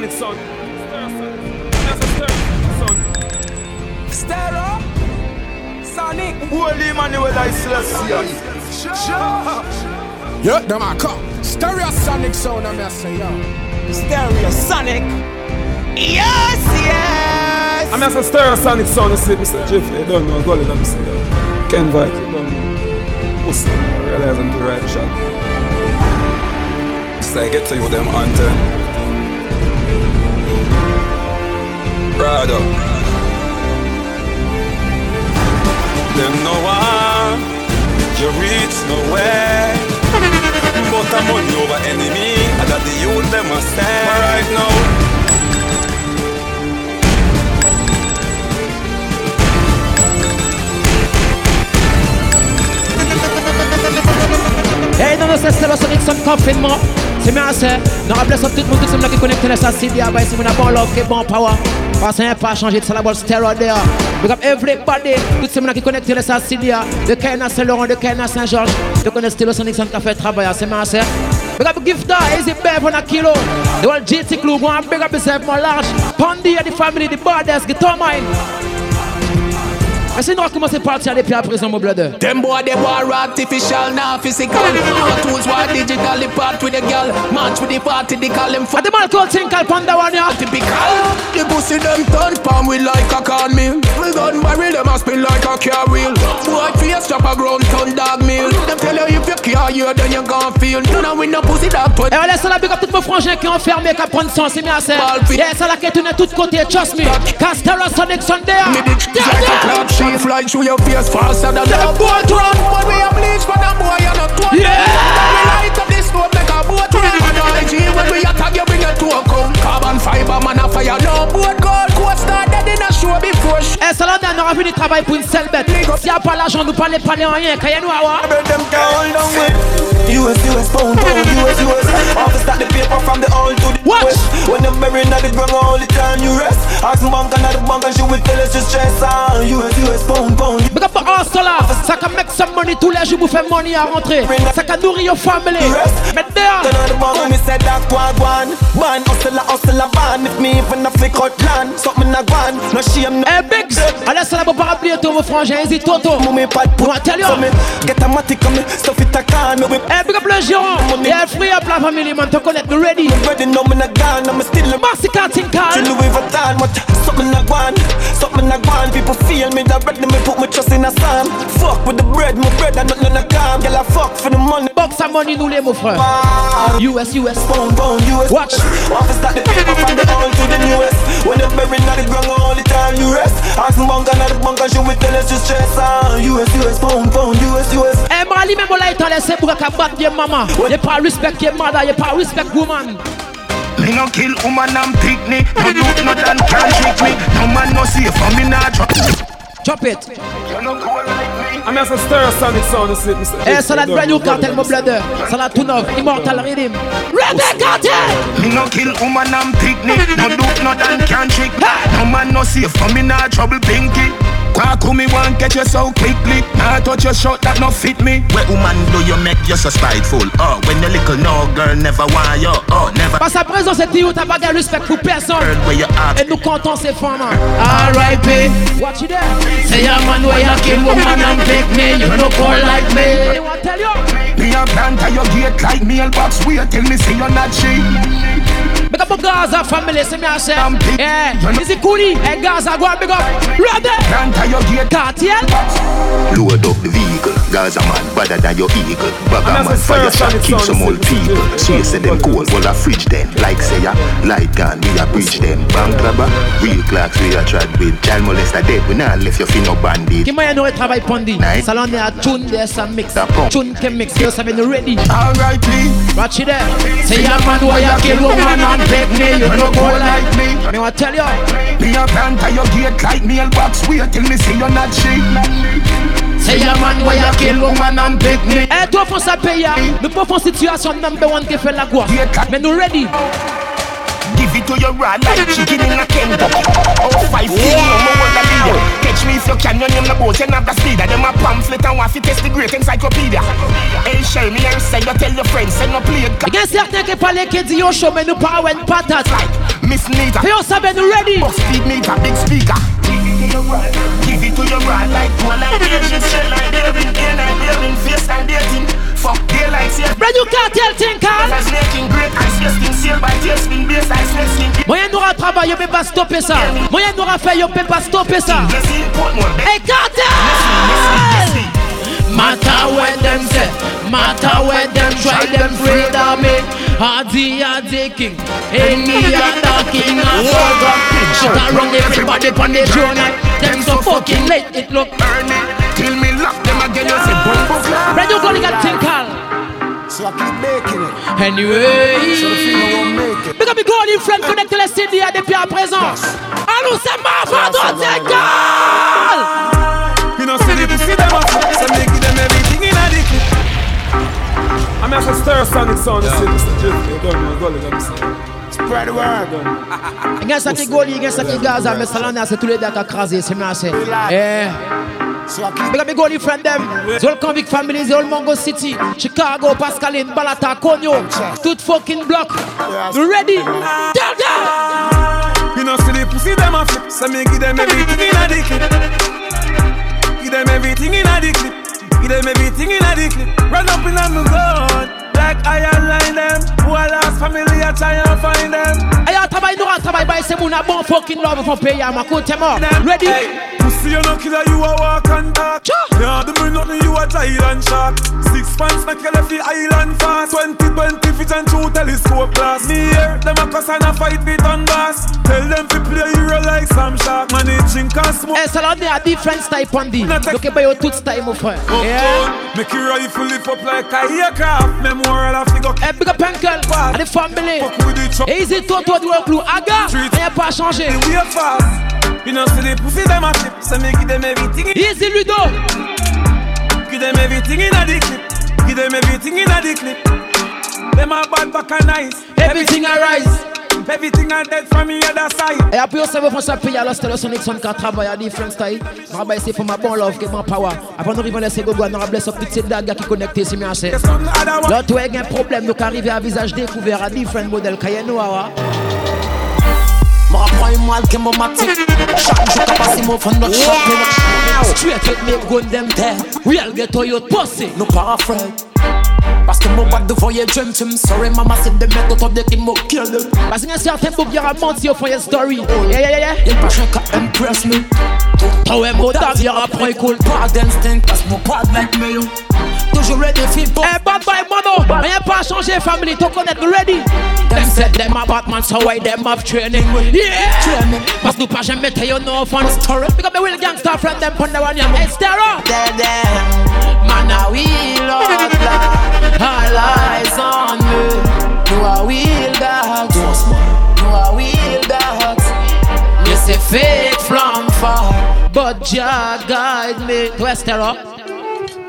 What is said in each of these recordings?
I'm a Sonic son. Stereo Sonic Holy Emmanuel I Celestia. Yeah, them a come. Stereo Sonic sound I'm say yo. Stereo Sonic. Yes, yes. I'm a Stereo Sonic son. You see, Mr. Jeff, you don't know. Go let me say that. Ken Vike, you don't know. Pussy, realize I'm the right shot. So I get to you them hunter. Prado. Them no one, you reach nowhere. But I'm on over enemy, and that the youth them must stand right now. Hey, non, non, c'est le Sonic son confinement. C'est bien assez. Non, rappelez ça tout le monde qui sont là qui connectent les CD. Ah, bah, c'est mon bon love, qui bon power. Parce qu'il n'y a pas changé de ça, la balle stéroïde there. Big up everybody. Tout le monde qui connectent les CD. De Kena Saint-Laurent, de Kena Saint-Georges. De connaître Stylo Sonic son qui fait travail. C'est bien assez. Big up Gifta, Easy Bev on a kilo. The whole GT Club, go and big up yourself more large. Pondy and the family, the borders, guitar mine. Ese nou a komanse parti a depi a prezon mou blode Them boy they war artificial now physical. Our tools war digital The part with the girl. Match with the party they call them A dem alcohol tinkal panda wan ya Typical. The pussy them turn palm with like a cornmeal. We gun barrel them a spin like a car wheel. Boy face chop a ground ton dog meal. Them tell you if you care you then you gon' feel. None of we no pussy dog E wale sa la big up tout mou frangin ki enferme Ka pon son si mi ase Ye sa la ke toune tout kote trust me. Castera Sonic Sunday ah. Me ditch like a clap She fly through your face faster than a boat run But we a bleach for the boy and a twat Yeah. We light up this road make a boat run. G when we attack you bring it to a come Carbon fiber man a fire. No boat E sa la dan nou a vini travay pou une sel bet Si a pa l'ajan nou pale pale an yen Kaya nou awa US, US, pound, pound, US, US Office start the paper from the old to the What? west. When at the ground all the time you rest. Ask the bank and at the bank and she will tell us to stress US, US, pound, pound Big up for Sa ka make some money tous les jours Vous money à rentrer. Sa ka nourrir your family. Mais there Turn on the bank me say that wagwan Man, hustle a hustle a van If me even a flick out land Something a gwan No shame, no Biggs Allez sa la bo pa rappeler tout mon frangin Easy Toto Mummy pad put Moi tell you me get a matic on me Stuff it a can Me whip Eh big up le gérant Yeah free up la family man Te connaître nous ready ready now me not gone I'm still a Massacre To Tinkal Louis Vuitton, what something I want, something I want. People feel me that ready me put my trust in a song. Fuck with the bread, my bread and nothing I calm. Girl I fuck for the money. Box sa money nous les mon frère US US Pound, pound, US. Watch. Office start the paper from the old to the newest. When you're buried on the ground all the time you rest. Ask me bunker, not the bunker, she will tell us to stress. US, US, pound, pound, US, US. Eh Mali même là étant laissé pour qu'à battre ye maman Ye pas respect ye mother Ye pas respect woman. Me no kill woman and picnic No youth no dan can trick me. No man no safe for me not drop Chop it. You no cool like me I'm a Stereo Sonic sound. You see, Mr. Eh Jeff, ça you don't brand new know. cartel mon blender Ça la tout neuf Immortal Rhythm Rebel Cartel Me no kill woman and picnic No youth no dan can trick me No man no safe for me not trouble pinky Kwaku me want catch you so quickly Nah touch your shot that no fit me. Where woman do you make you so spiteful? Oh, when the little no girl never want you. Oh, never. Parce à présent c'est dit où t'as pas de respect pour personne. Where you are. Et nous comptons ces femmes. R.I.P. Watch it there. Say a man where you kill woman and pick me. You no call like me. They want tell you. Me a plant at your gate like mailbox Wait till me see you're not she Big up Gaza family, see me I say Yeah, is it coolie? Hey Gaza, go and big up Ready? Plant at your gate Cartier Load up the vehicle. Gaza man, better than your eagle. I'm Bagger man, fire shot, Sonic keep sound. some old people. Mr. So you say them cold, well a fridge then. Like say ya, light gun, we a bridge them. Bank robber, real clocks we a trad with. Child molester dead, we not left your fin no bandit. Qui moyen nous travail pondi Nice. Salon est à tune des ça mix Da. Tune qui mix, you savez nous ready Alright me Watch it there. Say a man where you kill woman and pick me? You no go like me. Me want tell you. Me a plant at your gate like mailbox. Wait till me see you're not she Say a man where you kill woman and pick me? Eh toi France à payer Nous faire situation number one qui fait la quoi Mais nous ready. Give it to your raw like chicken in a Kentucky Oh, five feet, no more than you Catch me If you can, you name the boat, you have the speed. Them a pamphlet and to test the great encyclopedia. Hey, share me and say, you tell your friends, say no play. Il y a certains qui parlent qui disent yo show mais nous pas une patate. Like Miss Nita. Savait nous ready. Box speed meter, big speaker. Give it to your right like one like Asian shit like David, in like David, face like dating. Fuck daylight, see Brand new cartel thing, Carl. As making great ice testing, seal by tasting, base ice nesting. Moyen nous aura yo peut pas stopper ça. Moyen nous aura yo peut pas stopper ça. Let's import more. Hey, cartel! Matter where them say, matter where them try them afraid of me. Hardy are the king, any other king of over. Shut around everybody on the throne. Them so fucking late, it look. Earn it, till me lock again, you say bumbo clap. Brand new gonna get think, So I keep making it. So the Anyway, female won't make it. big up the golden friend connecté les CD depuis à présent. Allons, c'est ma faute, c'est Carl! You know, see the pussy them up, so me give them everything in a the clip. I'm here to stir sonic sound, you see, Mr. Jiff, you don't know, go look at me. Spread the word. Il y a ça qui goli, il y a gaza, mais ça là, c'est tous les deux qui a crasé, c'est moi, c'est. Eh. So I keep Big up the goli friend them. The whole convict family, the whole Mongo City, Chicago, Pascaline, Balata, Conyo, tout fucking block. You ready? Tell them! You know, see the pussy them a flip, so me give them everything in a the clip. Give them everything in a the clip. Give them everything in a the clip. Run up in on the gun, like I align them. Who I lost family, I try and find them. Ayo, travail, nous rentre, travail, bah, c'est mon bon fucking love, faut payer à ma côte, t'es mort. Ready? Hey, pussy, you no killer, you a walk and talk. Cha. Yeah, do me nothing, you a giant shark. Six pants, make you left the island fast. 20, 20 feet and two telescope glass. Me here, them a cuss and a fight with on bass. Tell them to play hero like some shark. Managing can smoke. Là, on est à different type on dit. Donc, il y a tout style, mon frère. Yeah. Make your rifle lift up like a aircraft. Of figure. Eh, big up uncle, à the family. Fuck with the truck. Easy, toi, toi, toi, clou. Aga, rien pas changé. We are fast. You know, see the pussy them a flip. So me everything. In, Easy, Ludo. give them everything in a the clip. Give them everything in a the clip. Them a bad back and nice. Everything arise. Everything a dead from the other side. Et après, on s'en va faire payer à l'hostel Sonic Son qui travaille à different style. On va essayer pour ma bon love, qui est mon power. Après, nous arrivons à laisser Gogo, on va blesser toutes ces dagues qui connectent, c'est bien assez. There's nothing other one. L'autre, il y a un problème, nous arriver à visage découvert à different modèles. Qu'il y a nous, ah, Ma prime mal que mon matic Chaque jour qu'à passer mon fond notre shop Straight with me, gun them there. Real ghetto youth pussy. Nous pas afraid Parce que mon boîte de voyer dream team Sorry mama c'est des mecs autour de qui m'ont kill Parce qu'il y a certains boucs qui ont menti au fond story. Yeah, yeah, yeah. Y'a pas qu'à impress me Toi, ouais, mon dame, il y aura point cool. Pas d'instinct parce que mon pas de like me yo Toujours ready feel pour Eh, bad boy, mono. Rien pas changé, family. To connect, ready. Them said them a Batman, so why them have training? Yeah. Training. Parce que nous pas jamais you no fun story. Up the real gangster friend, them pon the one, yeah. Hey, Stero. there there Man I will loud All eyes on me You are will that You are will that You say fake from far But Jah guide me. To Estero.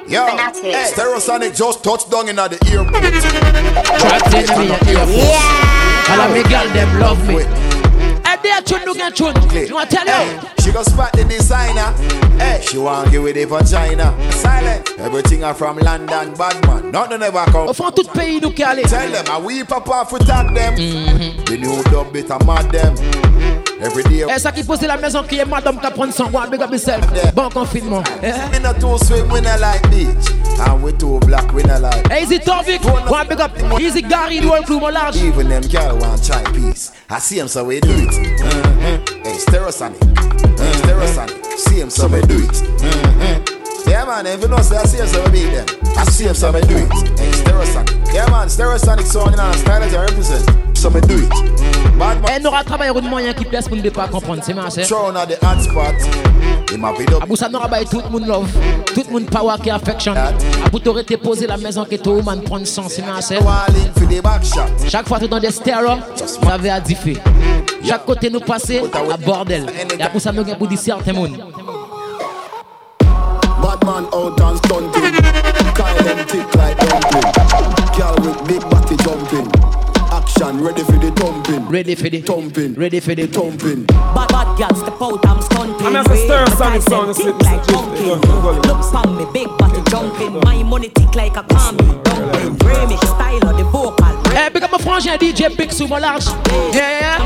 Yo, hey, Stereosonic just touched down in the airport. Trapped in me at earphones. All of me girl, them love me. There, tune, you get tune. You want to tell Hey, you? she go spot the designer. Hey, she want give it for China. Silent. Everything are from London, bad man. Nothing ever come. Fond, tout pays, nous allez. Tell them, I weep we papa for tag them. Mm-hmm. The new dub bit a mad them. Et ça qui pose la maison qui est madame qui prend son roi, big up yourself. Bon confinement. We not too swim, we not like beach. And we too black, we not like. Easy Tovik, one big up. Easy Gary, the whole crew, mon large. Even them girl want try peace. I see him so we do it. Mm-hmm. Hey, Stereosonic. Hey, Stereosonic. See him so we do it. Mm-hmm. Yeah man, if you know say I see him so we beat them. I see him so we do it. Hey, Stereosonic. Yeah man, Stereosonic sound in our style that I represent. So we do it. Bad Et man. nous aura travaillé un moyen qui place pour ne pas comprendre, c'est marché. Thrown at the hot spot. In my video. Abou ça nous rabaye tout le monde love, tout le monde power qui affection. Abou t'aurais été posé la maison que tout le monde prend son, c'est marché. Chaque fois que dans des stéréos, vous avez à differ. Chaque côté nous passer à bordel. Et ça nous gagne pour dire certains monde. Bad man out and stunting. Kyle them thick like dumpling. Girl with big body jumping. Action ready for the thumping. Ready for the thumping. Ready for the thumping. Bad bad girl step out, I'm stunting. I'm a stir sonic sound, Look slip, like slip, pumpkin. Look pon me, big body jumping. My money tick like a commie. Dumping, remix style of the vocal. Eh, big up my frangin DJ Big sous mon large. Yeah.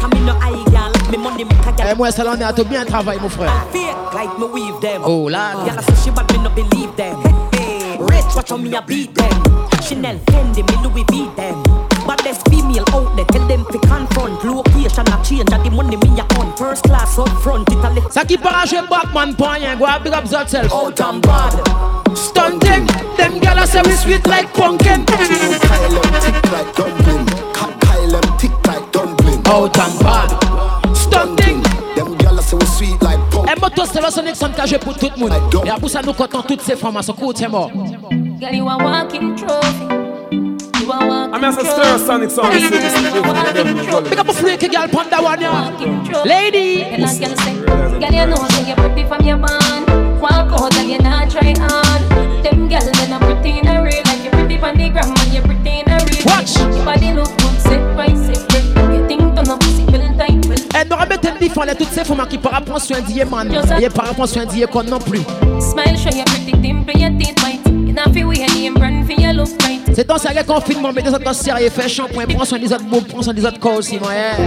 Come in no eye, girl. Me money make a Eh, moi, ça l'en est à tout bien travail, mon frère. Fake like me weave them. Oh, là. Girl, I say she bad, me no believe them. Hey, rich, watch how me a beat them. Chanel, Fendi, me Louis V them. Baddest female out there, tell them to confront. Location a change, and the money me a on. First class up front, it a lift. Ça qui part à jouer Batman pour rien, go big up yourself. Out and bad. Stunting, them gyal say we sweet like pumpkin. Kyle them tick like dumpling. Ka- Kyle them tick like dumpling. Out and bad. Stunting. Them gyal say we sweet like pump. Et moto c'est le Sonic Sound qu'a joué pour tout le monde. Et à pour ça nous comptons toutes ces femmes à ce coup, c'est mort. Girl, you a walking trophy. I'm a stir sonic go, Big up a freaky girl, panda one ya. Lady. Girl, you know say you're pretty from your band. Walk out and you not try on. Them girls they're not pretty in a real like you're pretty from the gram and you're pretty in a real. Watch. Your body look well. Elle n'aura pas été défendre toutes ces femmes qui par rapport soin d'hier, man. Et par rapport soin d'hier, qu'on non plus. Smile, show your pretty dimple, teeth white. C'est dans ce confinement, mais des autres sérieux, fais shampoing, prends soin des autres boules, prends soin des autres corps aussi, moi, yeah.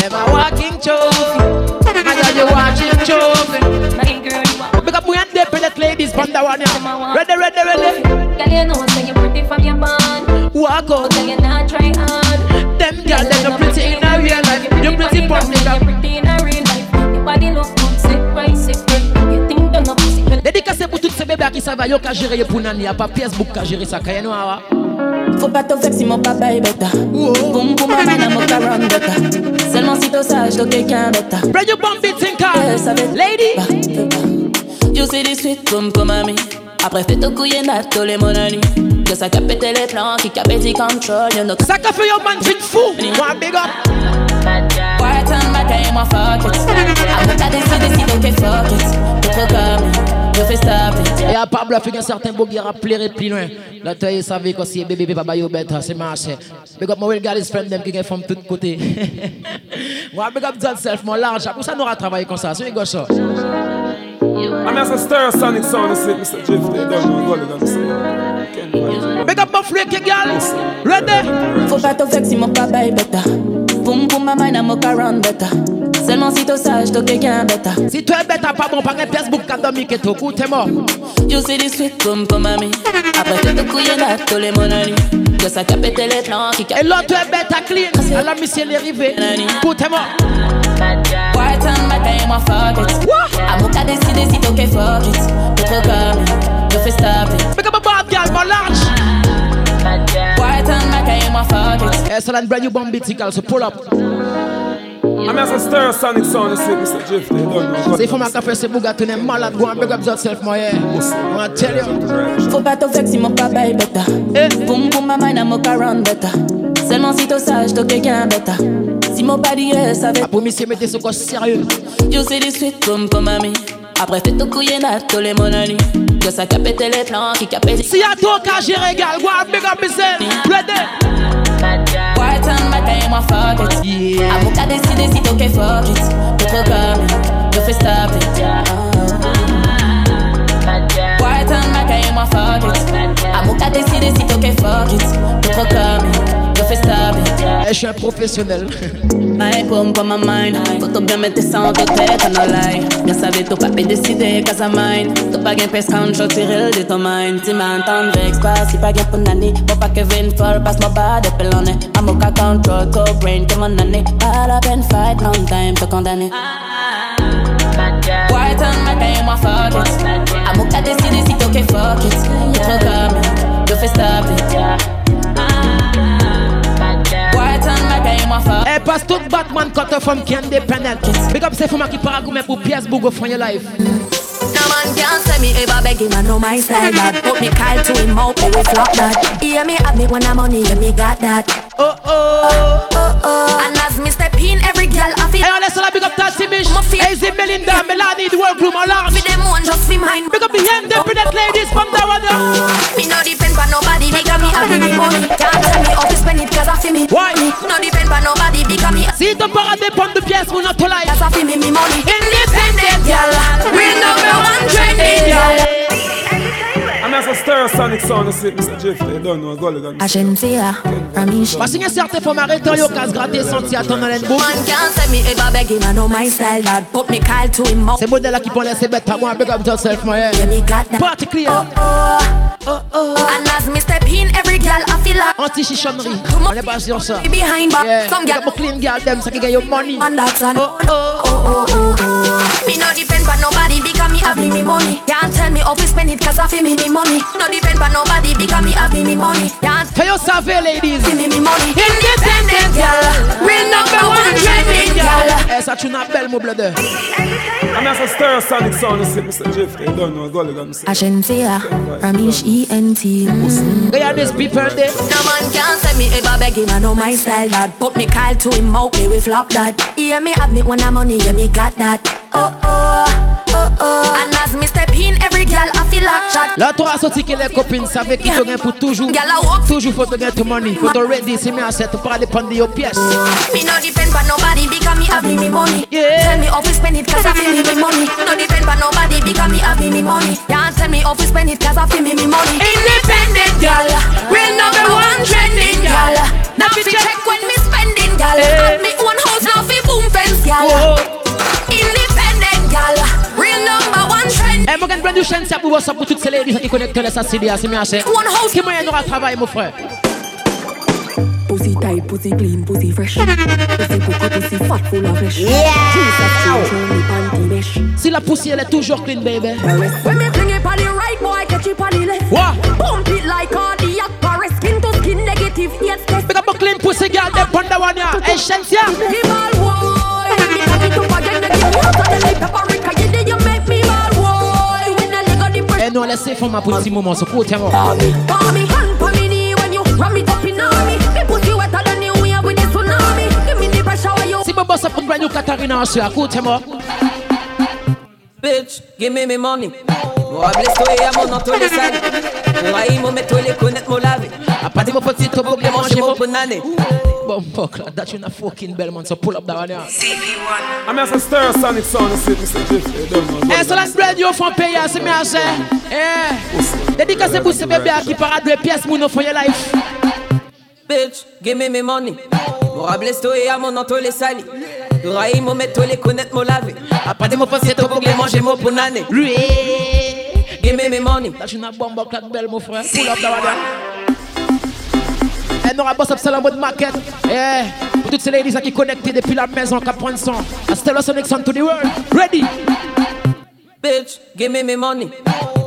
Never walking trophy. I got you watching trophy. My girl, Big up independent ladies, panda one. Ready, ready, ready. Girl, you know say you're pretty from your band. Walk out. Girl, you not try on. Them girl, them no Dédicacé pour tous ces bébés qui savent yo qu'à gérer pour nani, y'a pas Facebook qu'à gérer ça, kaya noa. Faut pas te vexer, mon papa est bêta. Boum boum, ma main, mon caron bêta. Seulement si t'es sage, donc quelqu'un bêta. Bring your bump it, tinker. Lady. You see this sweet boom pour mamie. Après, fais tout couiller nato les mon ami. Que ça capte les plans, qui capte les contrôle, you know. Ça qu'a fait yo man fit fou. Moi, big up. White and I my fuck it? I'm not décidé si donc fuck it. T'es trop comme, je fais stop it. Et à Pablo a fait un certain beau qui a plairé plus loin. Là, tu as savais que si bébé papa yo bête, c'est marché. Big up, moi, will garder friend them qui est from tous côtés. Moi, big up yourself, mon large. Pour ça, nous allons travailler comme ça. C'est un gauche. I'm a stir sonic sound, Mr. They don't. Big up my freaky girl. Ready? Faut pas vexer, mon papa est bêta. Boum boum, ma main, mon caron bêta. Seulement si t'es sage, donc quelqu'un bêta. Si tu es bête, pas bon, pas un Facebook, quand tu as tout, coup, t'es mort. You see this sweet boom pour mamie. Après, fais tout couiller nato les mon ami. Que ça capte les plans, qui capte Et l'autre est bête à clean. Alors, monsieur, il est arrivé. Coup, t'es mort. White and black, I my fuck it. I'm not décidé si t'es ok, fuck it. T'es trop comme, je fais stop it. Big up a bad girl, mon large. And black, I my fuck it. Eh, brand new bomb beat, so pull up. I'm a stir sonic sound, slip, Mr. Go, C'est pour ma café, c'est bouga, tu n'es malade, go and big up yourself, moi, yeah. I tell you. Faut pas te vexer, mon papa est bêta. Boum boum, ma main, mon caron bêta. Seulement si t'es sage, donc quelqu'un bêta. Si mon body est savait. Pour monsieur, mettez ce quoi sérieux. You see this sweet boom pour mamie. Après, fais tout couiller nato les mon ami. Que ça capte les plans, qui capte les. Si y'a toi qu'à gérer, gal, go and big up yourself. Ready? White and black, I my fuck it. Yeah. I'm not décidé si t'es ok, fuck it. T'es trop comme, je fais stop it. White and black, I my fuck it. I'm not décidé si t'es ok, fuck it. Je suis un professionnel. My pump on my mind. Tout bien mettre ça en tête, on a lie Bien savais tout pas décider qu'à sa mind Tout pas gain pèse quand je tire de ton mind. Si m'entends vex pas, si pas gain pour nani. Bon pas que vin fall, passe moi pas de pelonné I'm a control, co-brain, que mon année Pas la peine fight, long time, te condamner. White black, I am a fuck it? I'm si t'es ok, fuck it. Trop comme, je fais stop it Eh, passe tout Batman cutter from qui independent. Big up, c'est moi qui parle pour pièce Bougo for your life. No man can say me ever beg him, I know my style that Put me call to him out, me we flop that Hear me have me when I'm money, yeah me got that Oh oh, oh oh And as me step in, every girl I feel Hey, laisse la big up Tassi Bish. Hey, c'est Melinda, Melanie, the workroom, large. For them one just fi mine Big up the independent ladies from that one. Me no depend on nobody, got me having me money Can't tell me how to spend it cause I feel me me Why? No depend on nobody because me Si ton para dépend de pièces, mon auto life. That's a me me money Independent girl Real number one trending girl Agencia Ramish Parce qu'il y a certaines fois, m'arrêter, yo, casse gratter, senti, attendre dans l'endbook. Man can't say me ever beg him I know my style That put me call to him mouth C'est modèle là qui prend laisser bête à moi, big up yourself, my Yeah, yeah. me got that Party clear. Oh, oh, oh oh. And as me step in Every girl I feel like Anti-chichonnerie. On est pas sur ça. Behind back Yeah. Some Big girl up my clean girl, them, ça qui gagne your money. Man that's an oh, oh, oh, oh, oh Me no depend on nobody Because me have me me money Can't tell me how to spend it Cause I feel me me money No depend on nobody Because me have me me money. Can't Can you savez, ladies? give me me money. Independent girl Real number one trending girl Eh, ça, tu n'as belle, mon bleu I'm as a Stereosonic sound, c'est Mr. Jeff, you don't know, Gulligan. Agencia Ramish ENT Regarde this people there. No man can say me ever beg him I know my style that. Put me call to him out me we flop that. Hear me have me when I'm money yeah me got that. Oh oh oh oh. And as me step in every girl I feel like shot Là, toi, à sortir que les copines savent qui te gagne pour toujours. Girl I walk. Toujours faut te gagner money. Faut te ready, c'est mieux à cette pour dépendre de your pièces. Me no depend on nobody because me have me me money. Yeah. Tell me how to spend it cause I feel me me money. No depend on nobody because me have me me money. Can't tell me how to spend it cause I feel me me money. Independent girl Real number one trending girl Now fi check when me spending girl Have me own house now fi boom fence girl one trend Eh, moi, j'ai une brand new chaîne, c'est pour ça pour toutes ces ladies qui connectent les SACD, c'est mieux à c'est. One house Qui moyen aura travail, mon frère? Pussy tight, pussy clean, pussy fresh. Pussy cook, pussy fat, full of flesh. Yeah. me panty mesh. Si la poussière elle est toujours clean, baby. When me fling it on the right, boy, catch it on the left. What? Pump it like cardiac arrest. Skin to skin, negative, yes, test. Pick up a clean pussy girl, them pon that one, yeah. Hey, Shensia. Me ball, boy. Me cock it up again, then you water, then me paprika. You leg on the press. Eh, non, laissez faire ma petit moment, so cool, tiens, moi. Palm me hand, palm me knee when you ram it up in on me. Me pussy wetter than the wave with the tsunami. Give me the pressure when you. Si je bosse pour une brand new Katarina, c'est à cool, tiens, moi. Bitch, give me me money. Moi, blesse toi et à mon entouré sale. Moi, il m'a mettre les connaître mon lavé. A pas de mon petit topo, Pour que manger mon banane. Bon, fuck, là, that you not fucking bell, man, so pull up that one, yeah. I'm as a Stereosonic sound, c'est Mr. Jeff, you don't know, Eh, so Gulligan. la brand new font payer, c'est mieux à c'est. Eh, dédicacé pour ce bébé qui parade de pièces, mon offre your life. Bitch, give me me money. Moi, blesse toi et à mon entouré sale. Moi, il m'a mettre les connaître mon lavé. A pas de mon petit pour que Give me me money. that you not bomb up that bell, mon frère. Pull up yeah. Eh, non, boss up, c'est la mode market. Eh, pour toutes ces ladies qui connectent depuis la maison, qui prennent son. Sonic sound to the world. Ready? Bitch, give me me money.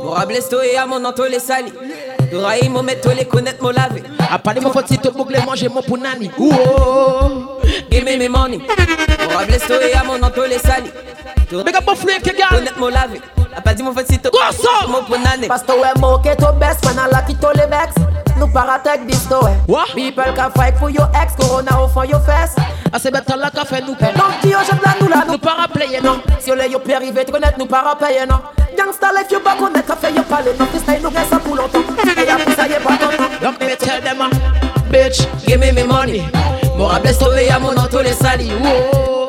Moi, blesse toi et à mon entouré sale. Moi, il m'a mettre les connaître mon lavé. A pas de mon petit topo, boucle, manger mon punani. Ouh, Give me me money. Blesse toi et à mon sale. Big up, Buffalo, que gars. Connaître mon. A pas dit mon petit Go, so. Mon banane. Parce que ouais, moke to best, man, I like it all the vex. Nou para take this to way. What? People can fight for your ex, corona au fond your face. Ah, c'est bête là qu'a fait nous payer. Donc, qui yo, j'aime la nous là, Nous nous. pas rappeler, non. Si yo le yo peut arriver, tu connais, nous para payer, non. Gangsta life, yo pas connaître, qu'a fait yo parler, non. Freestyle, nous reste ça pour longtemps. Et y'a plus ça, y'a pas content. Donc, me tell them, bitch, give me me money. Moi, blesse tomber à mon entouré sali. Ouh.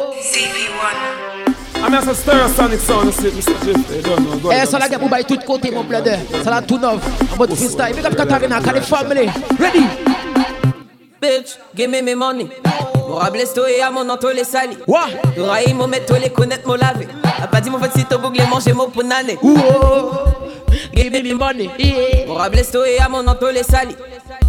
I'm as a Stereosonic sound, c'est Mr. Jeff, you don't know, Eh, Gulligan. ça la gamme pour bailler tout côté, mon bleu Ça la tout neuf. En mode freestyle. Big up Katarina, Kali family. Ready? Bitch, give me me money. Moi, blesse toi et à mon entouré sale. What? Moi, il m'a mettre les connaître mon lavé. A pas dit mon petit pour que manger mon banane. Ouh. Give me me money. Yeah. Moi, blesse toi et à mon entouré sale.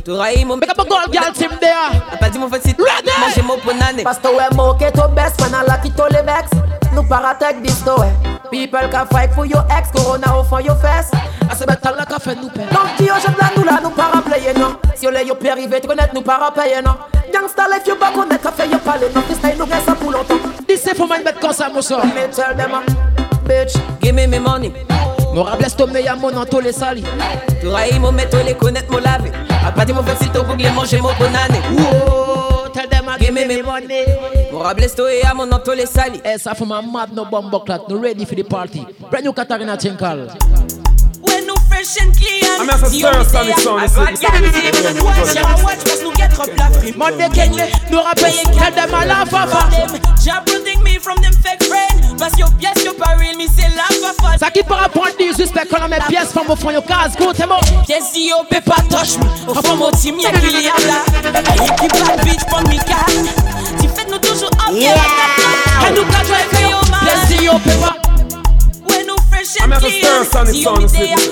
Toi, il m'a Big up a gold girl team there. A pas dit mon petit Ready? manger mon banane. Parce que ouais, moke to best, man, I like it all the vex. Nous para take this to way. People can fight for your ex, corona au fond your face. C'est bête là qu'a fait nous payer. Donc, qui yo, j'aime la nous là, nous para player, non. Si yo le yo peut arriver, tu connais, nous para payer, non. Gangsta life, yo pas connaître, qu'a fait yo parler, non. Freestyle, nous reste ça pour longtemps. Dis c'est faut mettre comme ça, mon soeur. Me tell them, bitch. Give me me money. Moi, blesse tomber à mon entouré sali. Toi, il m'a mettre les connaître mon lavé. A pas dit mon petit pour que manger mon banane. Ouh. Tell them I give me me money. Moi, blesse toi et à mon entouré sale. Eh, ça fait ma mad no bomb clat. No ready for the party. Brand new Katarina Tinkal. When no fresh fresh and clean. I'm a stir sonic sound. I got guarantee. Watch your watch, parce nous get trop la free. Monday King, nous rappelle, tell them I love papa. Jah protect me from them fake friends. Parce que pièce, yo pas real, me c'est la papa. Ça qui par rapport à des suspects quand on met pièces, femme au fond, yo casse, go, t'es mort. Pièce, yo, peut pas touch me. Au fond, mon team, y'a qu'il y a là. Aïe, qui bad bitch, pour me calme. Tu fais nous toujours up, yeah. And nous, quand je fais yo, man. Pièce, yo, peut pas. I'm at the stir sonic sound.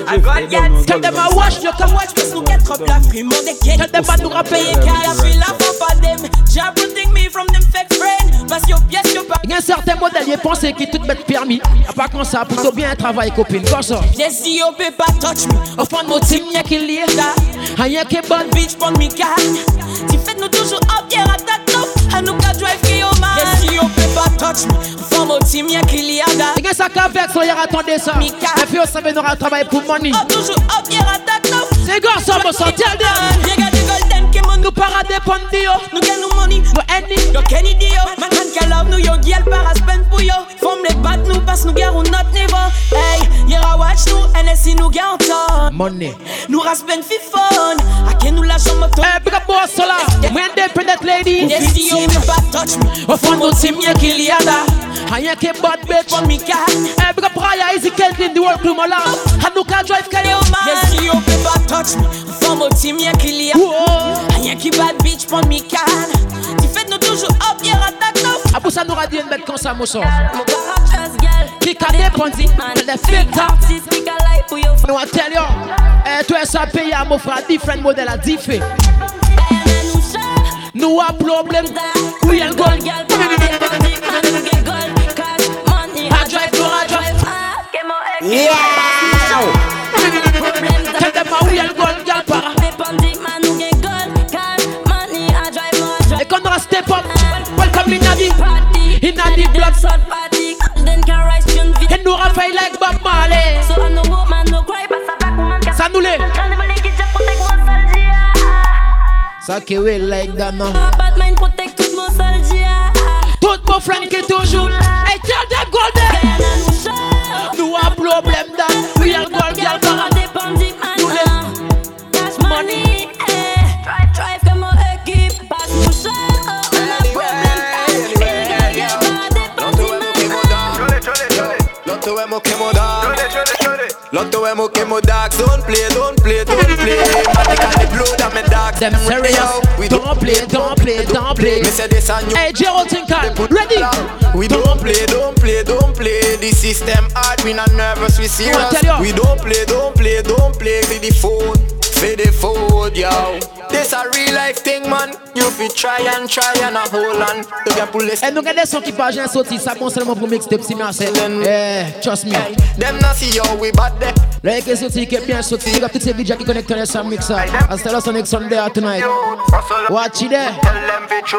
I got get. Tell them I watch you come watch me nous get trop la free mon de Tell them I nous rappeler I feel la for them. Jah protect me from them fake friends. Parce que pièce yo pas. Il y a un certain modèle, il pense qui tout bête permis. A pas comme ça, plutôt bien travail copine. Comme ça. Pièce yo peut pas touch me. Au fond de mon team, y'a qu'il y a là. Rien que bonne bitch pour me calme. Tu fais nous toujours up, yeah, attaque nous. À nous qu'à drive qui yo man. Pièce yo peut pas touch me. Au fond de mon team, y'a qu'il y a là. Il y a ça qu'avec, so y'a attendez ça. Et puis on savait nous travailler pour money. Up toujours up, yeah, attaque nous. C'est gars, ça me sent bien. Yeah, got the golden qui mon nous para dépendre yo. Nous get nous money. Any. Yo Kennedy yo. Man man qui love nous yo. Girl para spend pour yo. Forme les bat passe nous guerre ou notre niveau. Hey, y'a watch. NSI nous guerre en Money. Nous raspen fifon. A qui nous la jambe moto. Hey, big up boss là. We independent lady. Yes, yo, me pas touch me. Au fond, nous team y'a qu'il y a là. Rien que bad bitch. For me car. Hey, big up Raya, easy the world crew, my love. And nous can drive Kelly, man. Yes, yo, pas touch me. Au fond, mon team y'a qu'il y a. Rien que bad bitch for me car. Tu fais nous toujours up, y'a attaque nous. Abou ça nous a dit une bête comme ça, mon son. Mon garage, girl. Qui a dépendu. The filter. Nous va tell you. Eh, toi, ça paye à mon frère. Different modèle à diffé. Nous a problème. We are gold. I drive, no, I drive. Yeah. Tell them how we are gold, girl, para. Et qu'on aura step up. Welcome in a the, in a the blood. Et nous rappelle like Bob Marley. So I'm no woman, no cry, but a black woman. Ça nous l'est. Ça qui est like that, non. Tout mon friend qui toujours. Hey, tell them golden. Nous a problème that. We are Lotto emo chemo dog Lotto emo chemo dog Don't play, don't play, don't play. Matically blow that me dog Them serious. We Don't play, don't play, don't play. Me say this and you Hey, Gerald Tinkan, ready? We don't play, don't play, don't play. The system hard, we not nervous, we serious. We don't play, don't play, don't play. For the phone, for the food, yo This a real life thing, man You fi try and try and a hold on To get police Et nous regardons son qui page un sauté, ça bon seulement pour mixtape si merci. Eh, trust me. Them not see how we bad there Là, qui est sorti, qui est bien sorti, il y a tous ces DJ qui connectent à sa mixer. Hasta la Sonic Sunday tonight. Watch it there.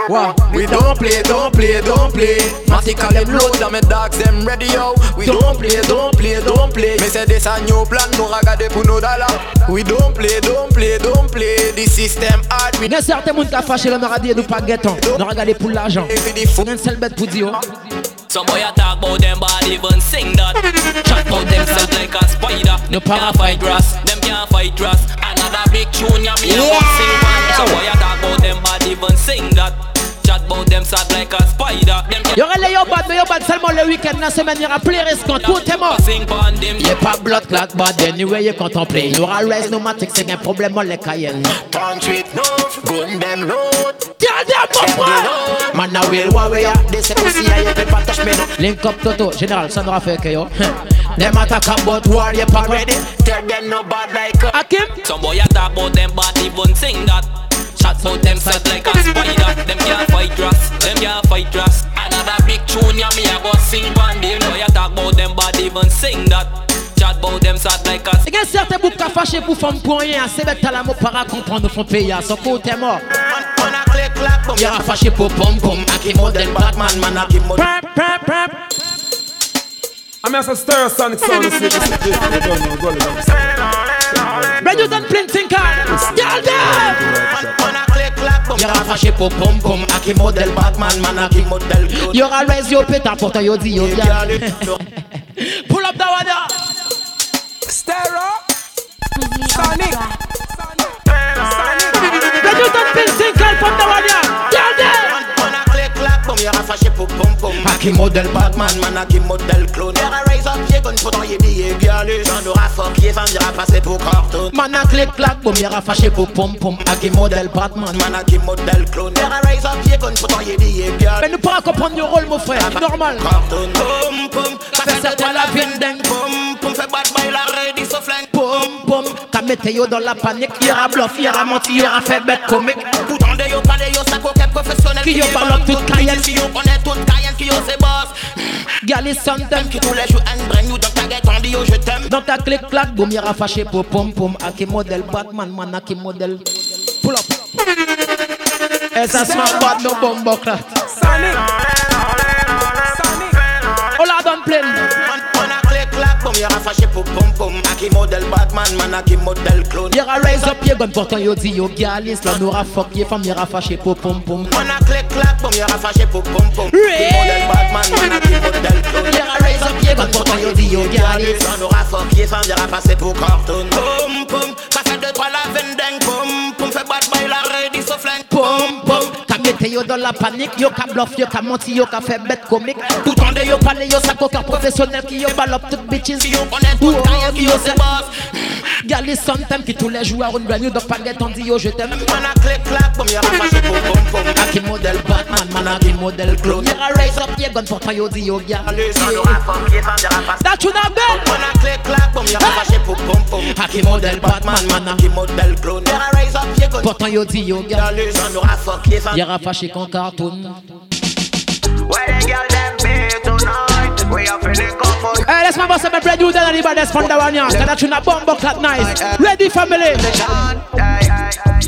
What? We don't play, don't play, don't play. Matica them load, them dogs them ready yo. We don't play, don't play, don't play. Me say this a new plan, no pour nos dollars. We don't play, don't play, don't play. The system hard, we Il y a certains monde qui a fâché le maradi et nous pas guettons. Nous regardons pour l'argent. Il y a une seule bête pour dire. Oh. Some boy a talk about them but even sing that. Chat about themselves like a spider. No Them can't fight. grass, them can't fight grass. Another big tune ya me go sing one Some boy a talk about them but even sing that Chat about themselves like a spider Them Il y aurait les yo bad, mais yo bad seulement le week-end, la semaine, il y aura plus risquant, tout est mort. sing pon them Il a pas blood clot bad, anyway, you contemplé. Il y aura res pneumatique, c'est un problème, on les cayennes. Country no, gun them road. Tell them, mon! Man, I will warrior, they say pussy, I ain't pas touch me no. Link up Toto, général, ça n'aura fait que yo. Them attack about war, you pas ready. Tell them no bad like a Hakim? Some boy a talk about them but even sing that Chat about themselves like a spider Them can't fight grass, them can't fight grass Another big tune ya me a go sing pon them Boy a talk about them but even sing that Chat about themselves like a Il y a certains boucs qui a fâché pour femme pour rien. C'est bête à la mot para comprendre font payer. Son côté est mort. On a click clap, boom. Il y a fâché pour pom pom. Aki model Batman, man a give model. Prap, prap, prap. I'm as a stir sonic sound. This is When you done plinting car, tell them. On a click clap, boom. Il y aura fâché pour pom pom. Aki model Batman, man a give model. Il y aura raise yo pétard pour toi yo dit yo bien. Pull up the water. Stir up. Sonic. The Newton Pin single from the one yeah. Tell you're a fâché pour pom pom. Aki modèle Batman, man a qui modèle clone. You're a rise up, pied gun, pourtant y'a des galés. J'en aura fuck, y'a femme, y'aura passé pour carton. Man a click clack, boum, y'aura fâché pour pom pom. Aki modèle Batman. Man a qui modèle clone. You're a rise up, pied gun, pourtant y'a des galés. Mais nous pas comprendre le rôle, mon frère. Normal. Carton, pom pom. Ça fait toi la viande dingue? Pom pom, fait bad boy, la ready, so flingue. Pom pom. Qu'a mette yo dans la panique. Y'aura bluff, y'aura menti, y'aura fait bête comique. Pourtant de yo, pas de yo, ça. Qui yo parle toute Cayenne. Si yo connaît toute Cayenne, qui yo c'est boss. Mm. Gal is something. Qui tous les jours and bring you dans ta guette, on dit yo je t'aime. Dans ta clic clac, boum, y'aura fâché pour pom pom. Aki modèle Batman, man, aki modèle. Pull up. Et ça se marche pas de nos bombes, click clack, boom, y'aura fâché pour pom pom. Aki modèle Batman, man a qui modèle clone. Y'aura raise up, y'a gun pourtant yo dit yo galis. Là, n'aura fuck, y'a femme, y'aura fâché pour pom pom. Man a click clack, boom, y'aura fâché pour pom pom. Ouais. Qui modèle Batman, man a qui modèle clone. Y'aura raise up, y'a gun pourtant yo dit yo galis. On aura fuck, y'a femme, y'aura passé pour carton. Pom pom, ça fait deux trois la vendeng. Pom pom, fait bad boy, la ready, so flingue. Pom pom. Mette yo dans la panique. Yo qu'a bluff, yo qu'a menti, yo qu'a fait bête comique. Pourtant de yo parle, yo sa coca professionnel qui yo ballop toutes bitches. Qui yo connaît tout Cayenne, qui yo c'est boss. Galis sometimes qui tous les joueurs on brand new donc pas on dit yo je t'aime. Man a click clack, boom, y'aura fâché pour pom pom. Aki modèle Batman, man aki modèle clone. Y'aura raise up, y'a gun pourtant yo dit yo y'a passé. That you not belle. Man a click clack, boom, y'aura fâché pour pom pom. Aki modèle Batman, man Qui modèle clone. Y'aura raise up, y'a gun. Pourtant yo dit yo fuck, y'a Y'aura fâché qu'on cartoon. Where the girl them be tonight? We are feeling comfort. Let's remember some bread you than anybody that's from the one here. Cause that you not bomb clat nice. Ready family?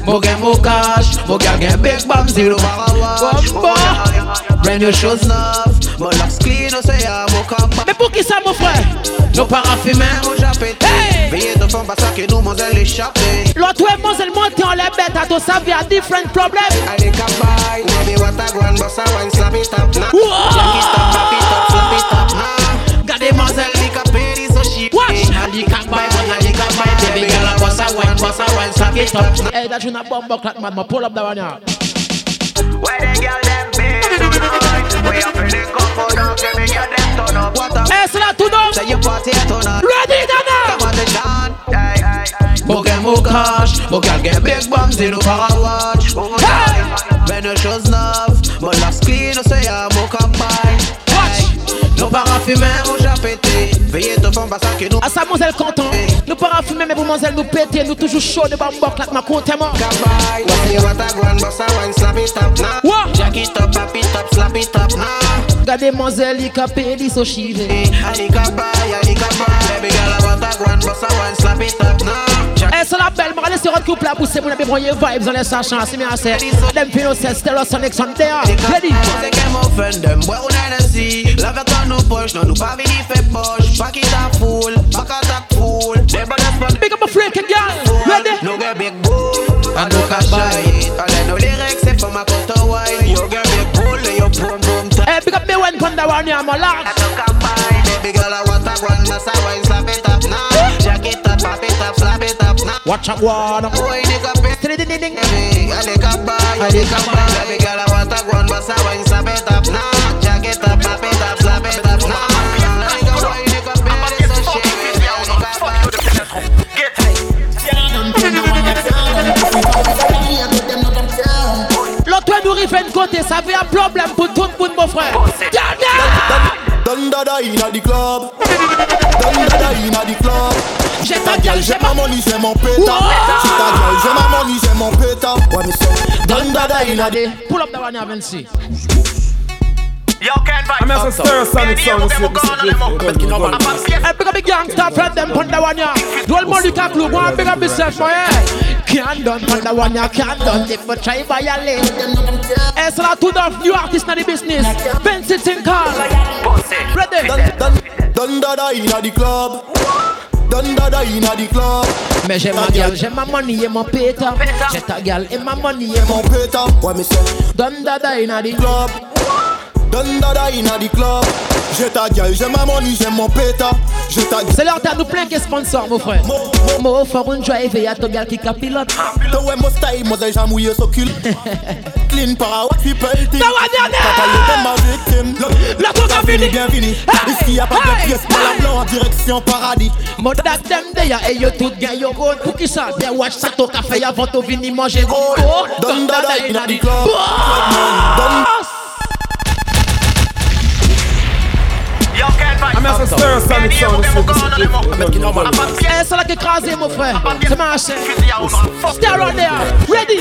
Mo get mo cash, get big zero. Brand new shoes. Mon locks clean, on mon camp. Mais pour qui ça mon frère? Nos paraffumés. Hey! Veillez de fond, parce que nous. L'autre ouais, monté en les bêtes. À toi, ça vient different problem. Allez, what I want, bossa, wine, slap it up, nah. Wow! Jack it up, pop it up, slap it up, nah. Gardez mademoiselle. Lick up, baby, so she. Watch. Ali can buy, one Ali can buy. Baby girl, I bossa wine, bossa wine, slap it up. Hey, that you not bomb clat man, ma pull up that one here. Where the girl them be tonight? We are feeling comfort. Don't give me get them turn up. What up? Hey, c'est là tout donc. Say you party at on a. Ready, Dana. Come on, the Sean. Hey, hey, hey. Mo get mo cash, mo get get big bam zero Para watch. Ben de choses neuves. Mon locks clean, on sait à mon campagne. Nos paraffumés, mon japété. Veillez de fond, parce que nous. À sa monselle content Nous pas fumer mais pour monselle nous péter Nous toujours chaud de bambok ma compte moi Cabay. What you what I wine, slap it up, nah. What? Jack it up, pop it up, slap it up, nah. Gardez monselle il capé li so chive Ali cabay, ali cabay. Baby girl, I want a wine, slap it up, nah. Eh c'est la belle M'en laisser couple la pousse Mon ami broyer vibes dans les C'est bien assez Ready qu'elle on a nous push, non, nous pas fait poche. Big up a freaking girl Ready no get big. And cash it. Lyrics, c'est my cut wine. Big boom boom big up me Panda lord No combine, baby girl, I want a one, that's a wine, it up, pop it up, slap it up now. Watch out one Boy, nigga, pay Ding ding ding ding me. I lick a buy, I lick a buy. Baby girl, I want a one, but I wine, slap it up now. Jack it up, pop it up, slap it up now. Nigga, boy, nigga, pay so shit. Lick a buy. L'autre ouais nous rive un côté Ça fait un problème pour tout le monde mon frère Gaga Don dada inna the club. Don dada inna the club. J'ai ta gueule J'ai ma money, c'est mon pétard. C'est ta gueule, j'ai ma money, c'est mon pétard. Ouais, mais c'est Don dada inna the Pull up that one Vinci Yo, Ken Vybz. I'm a Stereosonic sound. Let's see if we see Hey, big up the gangster friend them pon the one ya. Roll money can clue, go and big up yourself, my yeah. Can't done pon the one ya, can't done if you try violate. Hey, so that two of new artists in the business. Benson Tinkal. Ready? Don Don dada inna the club. Don dada inna the club. Mais j'ai ma gueule, j'ai ma money et mon péta. J'ai ta gueule et ma money et mon Mon pétard. Ouais, mais c'est Don dada inna the club. Donne dada inna club. J'ai ta gueule, j'ai ma money, j'ai mon péta. J'ai ta C'est l'heure t'as nous plein de sponsors, mon frère. Mo for un drive et y'a ton gars qui capilote. Toi ouais mon style, moi j'ai mouillé cul. Clean para what people think. T'as ma victime. La fini. Bien fini. Ici y a pas de pièces, pas la blanc en direction paradis? Mon dem de ya et yo tout gagne yo gold. Pour qui ça? Bien watch ça ton café avant to vini manger gold. Donne dada inna the club. I'm stir Sonic sound. Eh, c'est là qui écrasé, mon frère. C'est marché. Stay around there. Ready?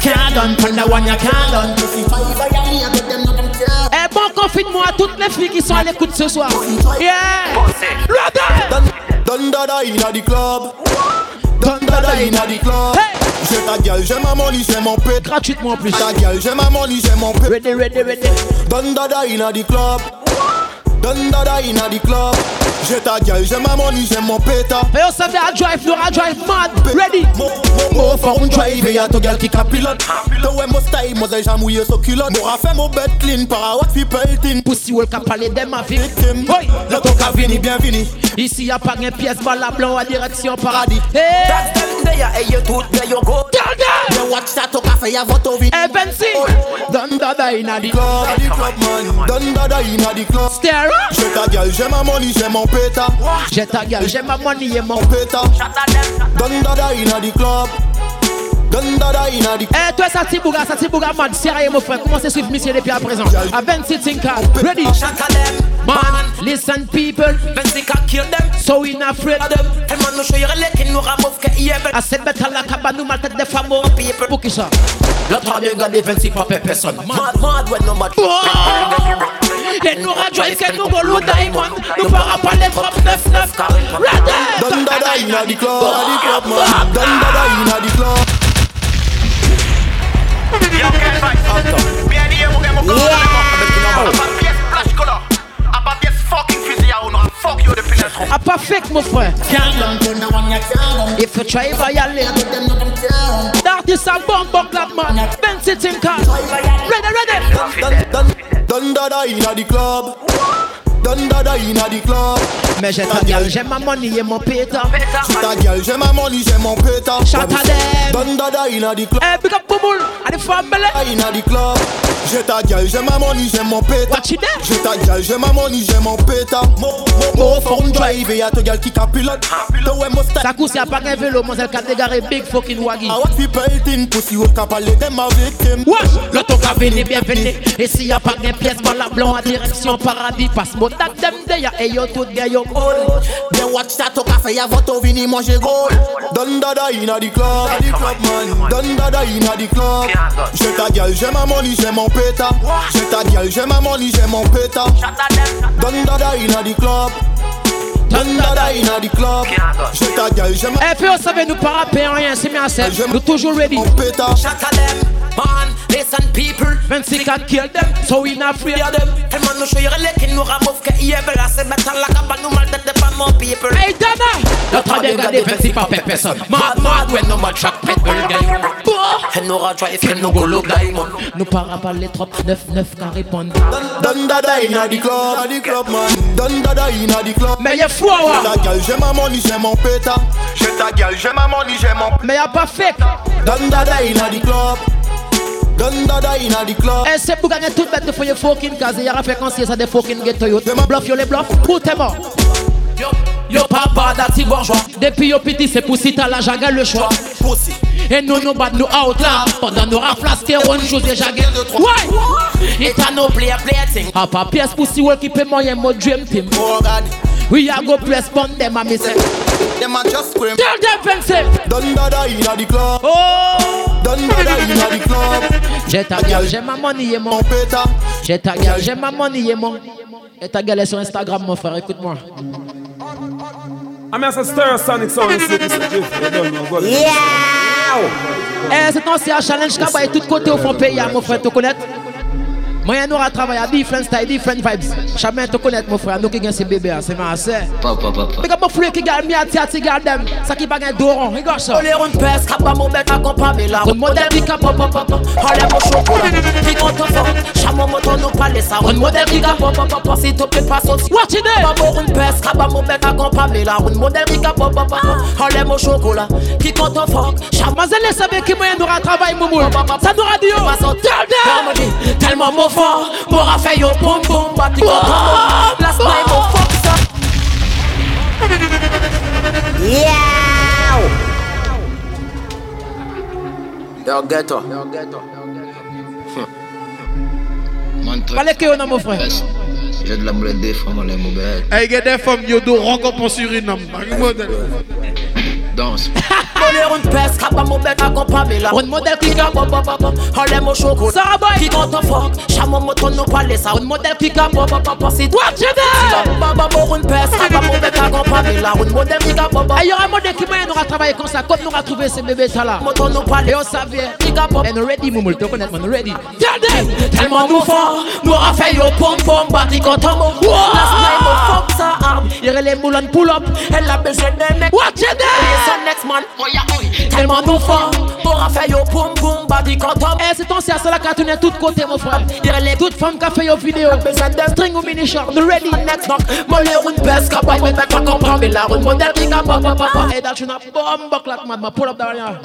Can't done, turn the one you can't done. Eh, bon confinement à toutes les filles qui sont à l'écoute ce soir. Yeah! Ready? Donne dada inna the club. Donne dada inna the club. J'ai ta gueule, j'ai ma money, j'ai mon pét. Gratuitement en plus. Ta gueule, j'ai ma money, j'ai mon pét. Ready, ready, ready. Donne dada inna the club. Donne dada inna the club. J'ai ta gueule, j'ai ma money, j'ai mon péta. Et on s'en à drive, à drive mad. Ready? Mo for un drive, y'a ton gars qui capilote. Toi ouais mon style, moi j'ai mouillé so culotte. M'aura fait mon bed clean, para what people think. Pussy will cap parler de ma vie. Oui, le ton vini, bien. Ici y'a pas de pièce, la blanc à direction paradis. Hey! That's them there, hey, you tout, there you go. Tell them! You watch that, ton café, y'a votre vie. Hey, Benzi! Oh. Donne dada inna the club. Donne dada inna the club. Stare J'ai ta gueule, j'ai ma money, j'ai mon péta. J'ai ta gueule, j'ai ma money et mon péta. Donne dada inna the club. Donne dada inna the Eh, toi, ça tibouga, ça tibouga mad. Sérieux, mon frère. Comment c'est suivre monsieur depuis à présent? À 26 Tinka. Ready? Man, listen, people. kill them. So we not afraid of them. Hey man, no show you letting no remove que yebel. I said better la cabane, mal tête de femme. People. Pour qui ça? Le travail regarde 26 pas personne. Mad, mad, when no mad. Et nous rajoutons que nous volons diamond. Nous parlons pas les 39 Ready? Donne dada inna the club. the club man. Donne dada inna the club. A pas fake, mon frère. If you try violate, d'artiste à bon bon clap man. 27 Tinka. Ready, ready. Donne dada inna the club. Donne dada inna the club. Mais j'ai ta gueule, j'ai ma money et mon péta. J'ai ta gueule, j'ai ma money, j'ai mon péta. Shout à them. Donne dada inna the club. Eh, big up Bouboul, à the family. Inna the club. J'ai ta gueule, j'ai ma money, j'ai mon péta. Watch it there. J'ai ta gueule, j'ai ma money, j'ai mon péta. Mo for un drive et y'a ton gars qui capilote. Toi ouais mon style. Ça coûte, y'a pas qu'un vélo, mon zèle dégaré big fucking waggy. I want people think pussy will cap parler de ma victime. Wesh, le ton venu, bienvenue. Et s'il y a pas de pièce, par la blanc à direction paradis. Passe mon tac dem de ya, et yo tout gars yo cool. Bien watch ça, ton café, y'a votre vini, manger gold. Donne dada inna the club. Club man. Donne dada inna the club. J'ai ta gueule, j'ai ma money, j'ai mon péta. J'ai ta gueule, j'ai ma money, j'ai mon péta. Donne dada inna the club. Donne dada inna the club. J'ai ta gueule, j'ai ma Eh, puis on savait nous pas rapper rien, c'est bien ça. Nous toujours ready. péta. Man, listen people. 26 can kill them, so we not afraid of them. Hey man, no show you letting no remove que yebel. I say better like a bad no mal tête de pas mon people. Hey Dana, notre dégât défensif pas fait personne. Mad mad when no man track pet girl gang. And no ra drive can no go look diamond. Nous para pas les trop 9 9 qu'à répondre. Donne dada inna the club. The club man. Donne dada inna the club. Mais y'a fou wa. J'ai ta gueule, j'ai ma money, j'ai mon péta. J'ai ta gueule, j'ai ma money, j'ai mon Mais y'a pas fake. Donne dada inna the club. Donne dada inna the club. Eh, c'est pour gagner toute bête de fouiller fucking case. Y'a fait conseiller ça des fucking ghetto yo. Bluff yo les bluff. Où t'es mort? Yo papa dati bourgeois Depuis yo petit c'est pour si t'as la jaga le choix Et nous nous bat nous out là Pendant nous raflas on joue déjà gain de trois Ouais Et t'as nos player player thing Ah pas pièce pour si ouais qui peut moyen mon dream team Oh God We are go respond them a me say Them a just scream. Tell them dada inna the club. Oh. Dada inna the club. J'ai ta gueule, j'ai ma money et mon. J'ai ta gueule, j'ai ma money et mon. Et ta gueule est sur Instagram mon frère, écoute-moi. I'm here to stir Sonic sound. Eh, c'est challenge va de tous côtés au fond pays, hein, mon frère, tu connais Moi, nous avons travaillé à different style, different vibes. Jamais te connaître, mon frère. Nous qui gagnons ces bébés, hein, c'est ma sœur. Papa, papa. Big up mon frère qui gagne mi ati ati garde them. Ça qui pas gagne doron, regarde ça. Olè roun pes, kapa mou bet akompame la Roun model ki ka pop pop pop Olè mou chokola Ki konto fok Chamon moto nou pale sa Roun model ki ka pop pop pop Si to pe pa soti Watch it there Kapa roun pes, kapa mou bet akompame la Roun model ki ka pop pop pop Olè mou chokola Ki konto fok Chamon Mazel savait qui moyen nous travail moumoul. Ça nous a dit yo. Tellement Tellement mou fort. Mou fait yo boum boum Bati konto Last night mou fok sa Yeah! Yo ghetto. Fallait que yo non mon frère. J'ai de la moulette des femmes, on les mauvais. Hey, get des femmes, yo, do rencontre en Suriname. Modèle. Danse. Olè roun pes, kapa mou bet akompame la Roun model ki ka pop pop pop Olè mou chokola Sarah boy Ki konto fok Chamon moto nou pale sa Roun model ki ka pop pop pop Si Watch it there Baba mou roun pes, kapa mou bet akompame la Roun model ki ka pop pop Il y aura un modèle qui moyen nous a travaillé comme ça. Comme nous a trouvé ces bébés ça là. Moto nou pale Et on savait. Ki ka pop Et nous ready moumoul. Tu connais nous ready. Regardez. Tellement nous fort Nous a fait yo pom pom Bati konto mou Last night mou fok sa arme Il y aurait les moulons pull up. Elle a besoin d'un mec Watch it there Son next man Oya oy Tellement nous fort Nous a fait yo pom pom Bati konto mou Eh, c'est ton c'est la carte de tous côtés, mon frère. Il y a les Toute femme qui a fait une vidéo. besoin d'un String ou mini short. Nous ready. next knock Molly roun pes, kapa mou bet akompame la Roun model ki ka pop pop pop Hey, that you not bomb buck like mad, man. Pull up down here.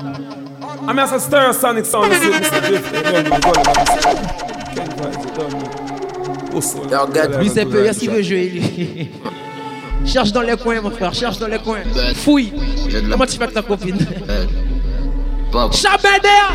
I'm here to stir sonic sound. You see, Mr. Drift. You don't know, go to Ken Vybz, you don't know. Hustle. Yo, get Lui, c'est peu, est-ce qu'il veut jouer, lui Cherche dans les coins, mon frère, cherche dans les coins. Fouille. De la Comment tu fais avec ta copine? Papa. Chabedea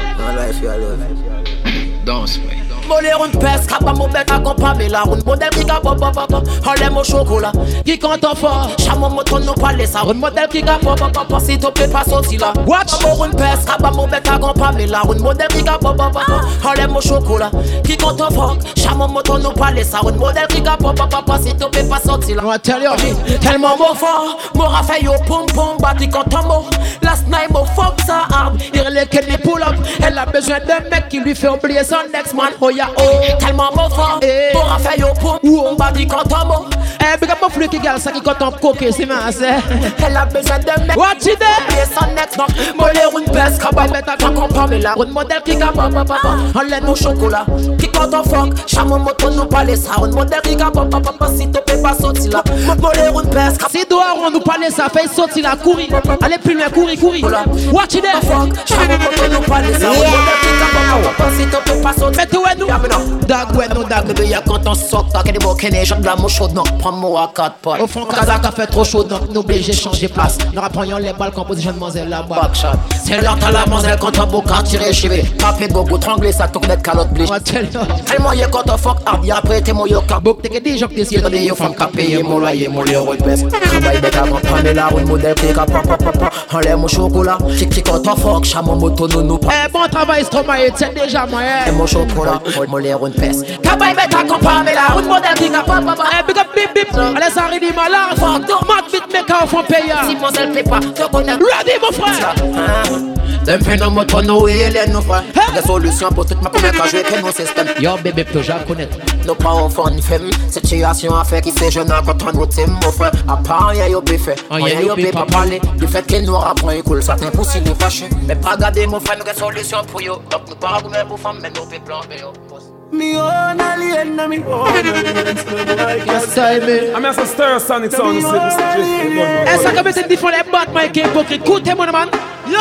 Danse, ouais. Molly roun pes, kapa mou bet akompame la Roun model ki ka pop pop pop Olè mou chokola Qui compte fort Chamon moto nou pale sa Roun model ki ka pop pop pop Si to pe pa soti la Watch. Mou roun pes, kapa mou bet akompame la Roun model ki ka pop pop pop Olè mou chokola Ki konto fok Chamon moto nou pale sa Roun model ki ka pop pop pop Si to pe pa soti la On va tell you? Tellement mou fort Mou a fait yo pom pom Bati konto mou Last night mou fok sa arme Il relève qu'elle les pull up. Elle a besoin d'un mec qui lui fait oublier son ex man. Oh ya oh Tellement mou fort Eh. Mou a fait yo pom pom Bati konto mou Eh, big up mon frère qui garde ça qui compte en coquet, c'est ma c'est Elle a besoin d'un mec Watch it there Oublier son ex knock Molly roun pes, kapa mou bet akompame la Roun model ki ka pop pop pop Olè nou chokola Ki konto fok Chamon moto nou pale sa Roun model ki ka pop pop pop Si to pe pa soti la Molly roun pes, kapa Si dehors on nous parlait ça, fait sortir la courir. Allez plus loin, courir, courir. Watch it there fok Chamon moto nou pale sa Roun model ki ka pop pop pop Si to pe pa soti Mettez où nous. Yeah, me know. Dag ouais nous dag Bébé, y'a quand on sort, t'as qu'elle est bokene, j'en de la mouche chaude, non, prends-moi à quatre potes. Au fond, Kazak a fait trop chaud, donc nous obligés de changer place. Nous reprenons les balles composition de Mademoiselle là-bas. Backshot. C'est l'heure t'as la mademoiselle quand t'as beau qu'à tirer chivé. Papé gogo, trangler ça, t'as connaître calotte bleach. On va tell you. Tellement y'a quand t'as fuck hard, y'a après t'es mon yo cap. Bok, t'es que des gens qui Y'a décident des yo femmes qu'à payer mon loyer, mon lait roule baisse. Travail bête avant de prendre la route, modèle qui qu'à papa papa. En l'air mon chocolat, qui qui quand t'as fuck, chameau moto nous nous pas. Eh, bon travail, Stromae, c'est déjà moi. Et mon chocolat, mon lait roule baisse. Travail bête avant de prendre la route, modèle qui qu'à papa papa. Eh, big up, bip, bip. Allez, ça arrive, malade. Mad beat maker, au fond, payer. Si mon sel plaît pas, te connais. Ready, mon frère. Dem fait nos motos, nous et les nous frères. Des solutions pour toute ma première quand je vais nos systèmes. Yo, bébé, peux déjà connaître. Nos parents font une femme. Situation à faire qui fait jeune quand on route, mon frère. À part, y'a yo bé fait. Oh, y'a Y'a yo yo bé bé pas pas parler. Du fait qu'il nous rapprend un cool, ça t'impossible si nous fâcher. Mais pas garder mon frère, nous des solutions pour yo. Donc nous pas goûter pour femme, mais nous peut plan, mais yo. Me own alien, na me own alien. Yes, I mean. I'm here to stir sonic sound. You see, Mr. Drift. You don't know. Eh, ça comme c'est différent, les Batman qui est hypocrite. Écoutez, man. Yo!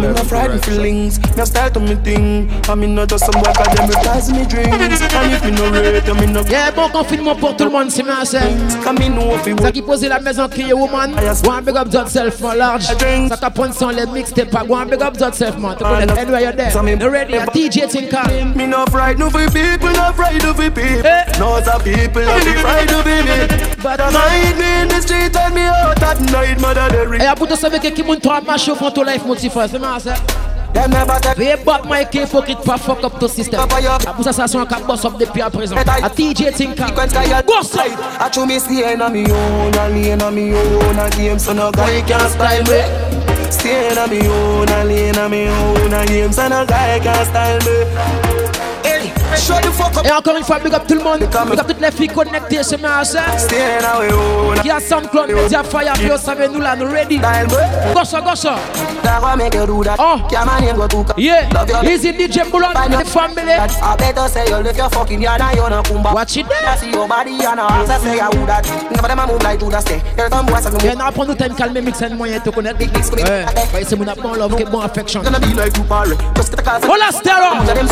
Me no frightened feelings, no style to me thing. I mean not just some work them replies me drinks. And if me no rate, I mean no Yeah, bon confinement pour tout le monde, c'est ma sœur. I mean no if it Ça qui pose la maison crier woman. One big up yourself for large. Ça qui prend son les mixtapes. One big up yourself, man. Tu connais, anyway, you're there. You ready? A DJ Tinker. Me no frightened for people, no frightened for people. No the people, eh. no be frightened for me. But I find me in the street and me out at night, mother the ring. Et pour te savoir que qui monte toi marche au fond ton life motif, c'est ma sœur. Veuillez battre my cake faut qu'il pas fuck up ton système. A pour ça, ça sont un boss up depuis à présent. A DJ Tinker. Boss up. I chew me staying on me own, I lean on me own, I game so no guy can style me. Staying on me own, I lean on me own, I game so no guy can style me. Hey, Et encore une fois, big up le monde. Big up toutes les filles connectées chez moi. Qui a SoundCloud, MediaFire, puis vous savez, nous là, nous ready. Gauche, gauche. Oh, yeah. Easy DJ Bulon, the family. I better say you lift your fucking yard and you no come back. Watch it. I see your body and I say I would that. Never them a move like Judas stay. Here come boys Yeah, now prends nous time calmer mix and moyen te connaître. Big mix, Ouais, ouais, c'est mon bon love, que bon affection. Gonna be like Tupac. Eh. Just get a call. Hola, Stero. Them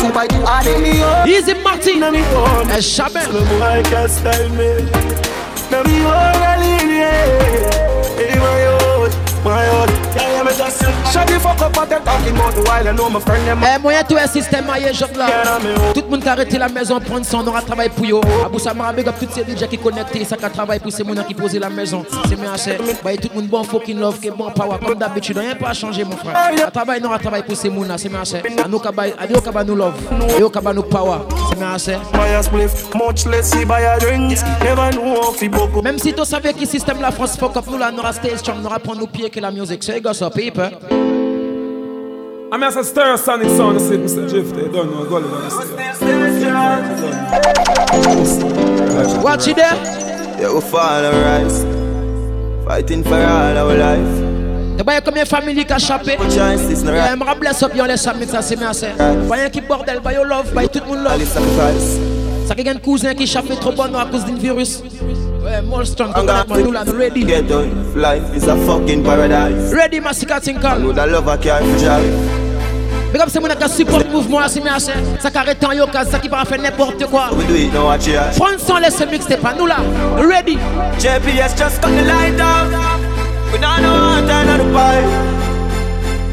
super you are them. Easy Martin. Et Chabin. Eh, boy can style me. Me wanna leave yeah. My youth, my youth. Eh, moyen tout un système maillé, genre là. Tout le monde qui a arrêté la maison, prendre son, on aura travaillé pour yo. Abou Samara, big up toutes ces DJ qui connectés, ça qui travaille pour ces gens qui posent la maison. C'est bien assez. Bah, tout le monde bon fucking love, qui bon power, comme d'habitude. Rien pas changé, mon frère. À travail, non, à travail pour ces gens, c'est bien assez. À nous, à nous, à nous love. Et au nous power. C'est bien assez. Buy a spliff, much less see buy a drinks. Never know if he book Même si tu savais que système la France fuck up, nous là, nous restons strong, nous prendre nos pieds que la musique. C'est gosse up, people. I'm as a stir sonic sound, I said, Mr. Drift, they don't know, go Watch it there. Yeah, we fall and rise. Fighting for all our life. Et bah, combien de familles qui a échappé? Yeah, me bless up, yon laisse ça, ça c'est bien. Voyez qui bordel, yo love, tout le monde love. Ça qui a un cousin qui échappé trop bon à cause d'un virus. Ouais, more strong, to connect, ready. Get done. Life is a fucking paradise. Ready, Massacre Tinkal. Nous da love a care for drive. Mais comme c'est mon qui support le mouvement, c'est bien assez. Ça qui arrête en yo, ça qui va faire n'importe quoi. Prends son, laisse mixtape, pas nous là. Ready. JPS just cut the light off. We don't know how to turn the pipe.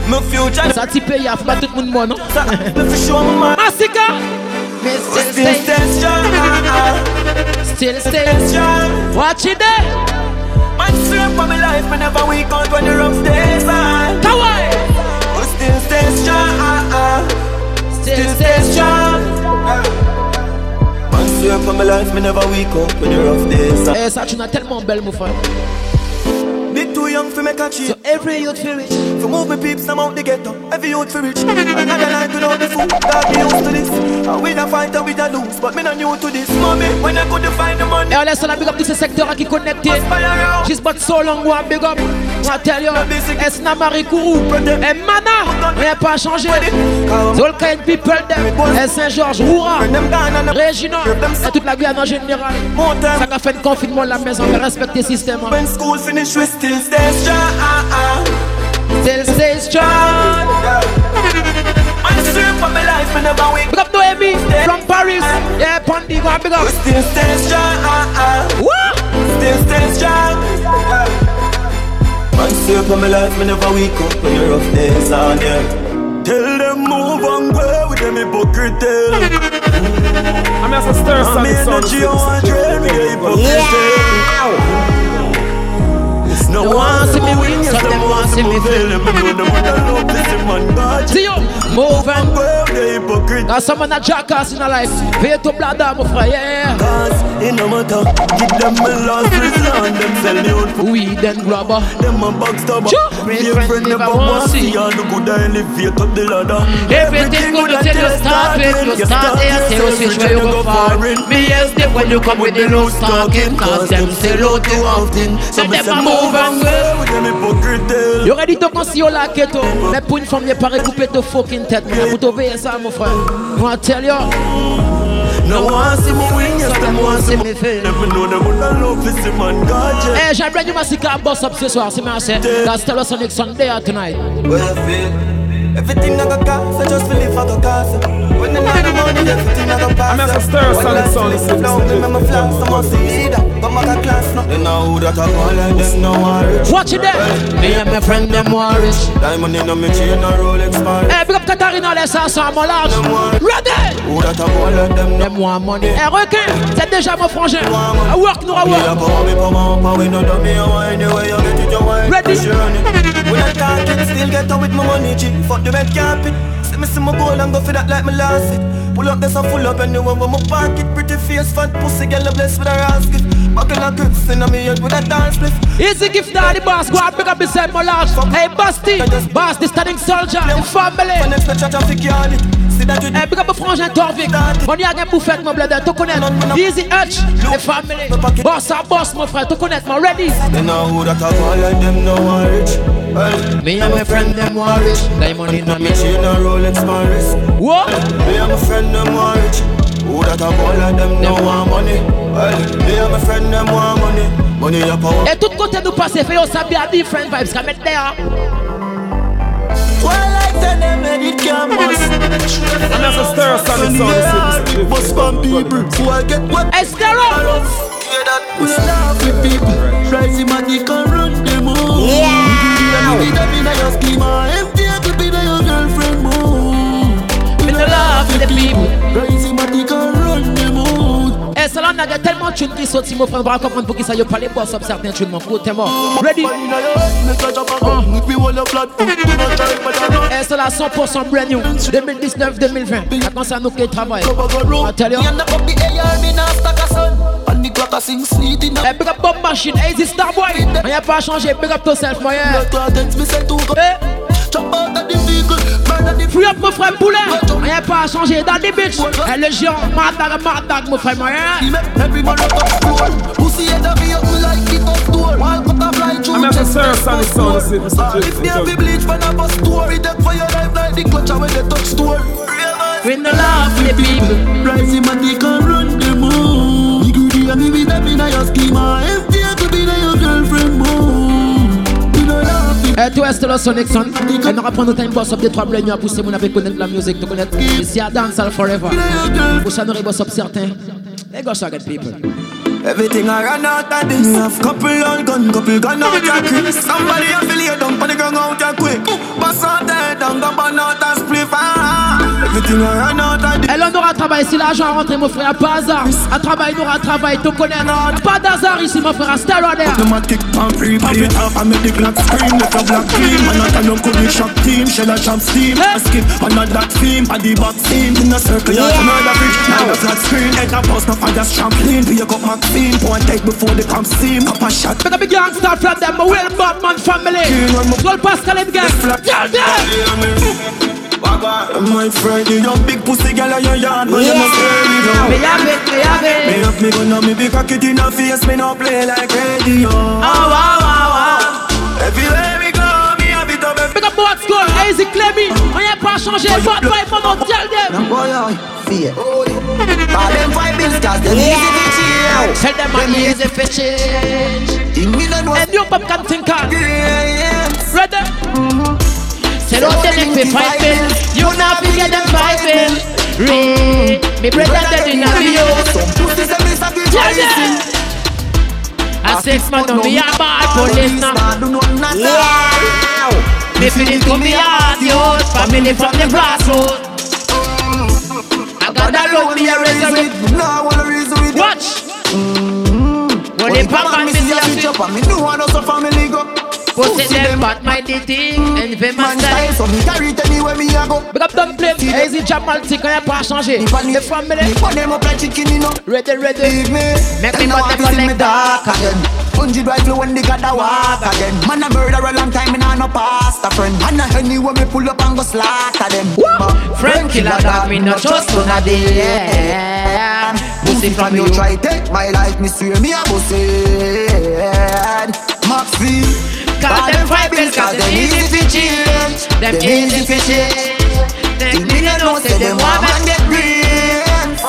My future. Ça t'y paye, faut pas tout le monde moi, non? Massacre. Mais still stay strong. Still stay strong. Watch it there. Man, straight for my life, me never weak out when the rough days are. Kawaii. We still stay strong. Still stay strong. Man, straight for my life, me never weak out when the rough days are. Eh, ça, tu n'as tellement belle, mon frère. Young make a cheat. So every youth rich. For move me peeps, I'm out the ghetto. Every youth for rich. Another life without the food. God be used to this. I win a fight and we a lose, but me not new to this. Mommy, when I could find the money. Et on laisse la big up tous ces secteurs qui connectés. Just but so long, one big up. I tell you, Marie Kourou, et Mana, rien pas changé. All kind people them, et Saint-Georges, Roura, Régina, et toute la Guyane en général. Ça a fait le confinement de la maison, mais respecter le système. When school finish, we still stay strong. Still stay strong. I'm straight for my me from Paris. Yeah, Pondy, go on, big up. Still stay strong. What? Still stay strong. Man, straight for my life, me never weak up when the rough days are there. Tell them move and go with them hypocrite. I'm as stir I'm energy on drain hypocrite tell. No one see me win, yes, them want see me fail. Them know them to love this man, God. See you, move and the hypocrite. Now someone a jackass in a life. Pay to my friend. Yeah, Cause it no matter, give them a them sell me out for We then grabber. them a. Sure. Be a friend never want see all the good I elevate up the ladder. Everything good until you start with. You start there, say you switch where you go foreign. Me yes, they when you come with the loose talking. Cause them sell out too often. So them a move and go. Hypocrite. Eh. You ready to go see your laketo? Mais pour une femme, y'a pas récupé ton fucking tête. Mais pour t'ouvrir ça, mon frère. Moi, tell you. No one see me win, yes, them want see me fail. Never know them would love this man, God. yeah. Eh, j'aimerais du massacre boss up ce soir, c'est merci. That's Stellar Sonic Sunday or tonight. Where I feel Everything I got cost, I just believe I got cost When the night of money, everything I got I'm as a cost stir sonic sound, When I see flow, remember flash, I must see leader But my got class, no They know who that I call like them, no one rich Watch it there. Me and my friend, them war rich. Diamond in my chain, no Rolex man Eh, big up Katarina, laisse ça sans mon large. Ready? Who that I call like them, no Them want money. Eh, requin, c'est déjà mon frangin. I work, nous, I Me a work. call me come up, but we know that me a wine The way you get it, you wine Ready? She run it When I talk it, still get out with my money G Fuck the red carpet See me see my goal and go for that like me lost it Pull up this and full up anyway when my pocket Pretty face, fat pussy, girl blessed with a ass gift Buckle a in me head with a dance split Easy gift daddy boss, go and pick up beside my large. Hey, Basti, Basti, standing soldier, the family. When expect a traffic yard Eh, big up a frangin Torvik. On y a rien pour faire, mon bled. Tu connais. Easy Hutch. Les family. Boss à boss, mon frère. Tu connais, mon ready. They know who that I call like them no one rich. Me and my friend, them want rich. Diamond in a me chain a Rolex Paris. What? Me and my friend them want rich. Who that I call like them no want money. Well, me and my friend them want money. Money a power. Et tout côté nous passer, fait on s'habille à different vibes. Qu'à mettre there. Well, like tell them that it can bust. And that's a stir sound sound. Bust from people. So I get what eh, Estero. We laugh with people. Rising money can run them all. Yeah. We don't be your schema. Empty a clip in your girlfriend move. We don't with the people. Can run them all. Eh, ça là, on a tellement de tunes qui sortent, si mon frère va comprendre pour qui ça y a pas les boss certains tunes, frère, t'es mort. Ready? Eh, c'est là 100% brand new. 2019-2020. Ça nous qui travaillent. I tell you. Eh, big up Bob Machine, Easy Starboy. On y a pas changé, big up yourself, my yeah. Eh. Free up mon frère Poulet On y a pas changé dans les bitches Eh le géant, mad dog, mad dog mon frère, my yeah. And that's a stir sound sound. If me have a bleach for a bus story, death for your life like the clutch when they touch store. We no laugh with the people. Rising money can run the moon. You greedy and me with them in your schema. No laugh with Eh, toi, c'est le Sonic Son. Et nous reprendre notre time boss up des trois bleus à pousser mon avec connaître la musique, tu connais. Ici à Dancehall Forever. Pour ça, nous boss up certains. Les gars, ça get people. Everything I run out of this. Me have couple on gun, couple gun out your Chris. Somebody have to lay down on the ground out your quick. Bust out there, down go burn out a spliff. Everything I run out of this. Elle on aura travail, si l'argent rentre, mon frère, pas hasard. À travail, nous aura travail, tu connais. Pas d'hasard ici, mon frère, stay right there. Automatic pump free play off I make the clock scream Let a black cream And not a no could shock team Shell a jump steam I skip on a that theme On the box team In a circle yeah. Another bridge Now the flat screen Head a post No fire trampoline Pick up Maxine Point take before the pump steam Up a shot up a gangster from them, but well, Batman family. Gold Pascal and gang. Tell them. My friend, you young big pussy girl in your yard, but you must hear it out. Me have it, me have it. Me have me gun and me big cock it in her face, me no play like radio. Oh, wow, wow, wow. Everywhere we go, me have it up. Pick up what's good, easy Clemmy. On y a pas changé, bad vibe, mon nom, tell them. boy, I fear. All them five bills, cause them easy to chill. Tell them I'm easy for change. And you pop can think on. Ready? Say don't tell them we fight bill. You not be get them fight bill. Read. Mm. Me brother dead in a video. A six man on me a bad police now. Yeah. Me feel it to me heart, yo. Family from the grassroots. I gotta love me a resurrect. No, I wanna reason with Watch. Only pop and me see a switch up and me know how to family go. Pussy them but my thing and them my Man style, style. so me carry it anywhere me a go. Big up don't play Easy Jamal Tick on pas changé The family Me put them up like chicken, you know. Ready ready Leave me. Make me Now put I them me like dark again. Hundred rifle when they got the walk again. Man a murder a long time, me nah no past a friend. And a anywhere me pull up and go slaughter them. Friend killer dog me no trust none of them Pussy from you try take my life, me swear me a pussy. Maxi, Cause them bills cause them easy to change Them easy to change Them me no know say them want man get brains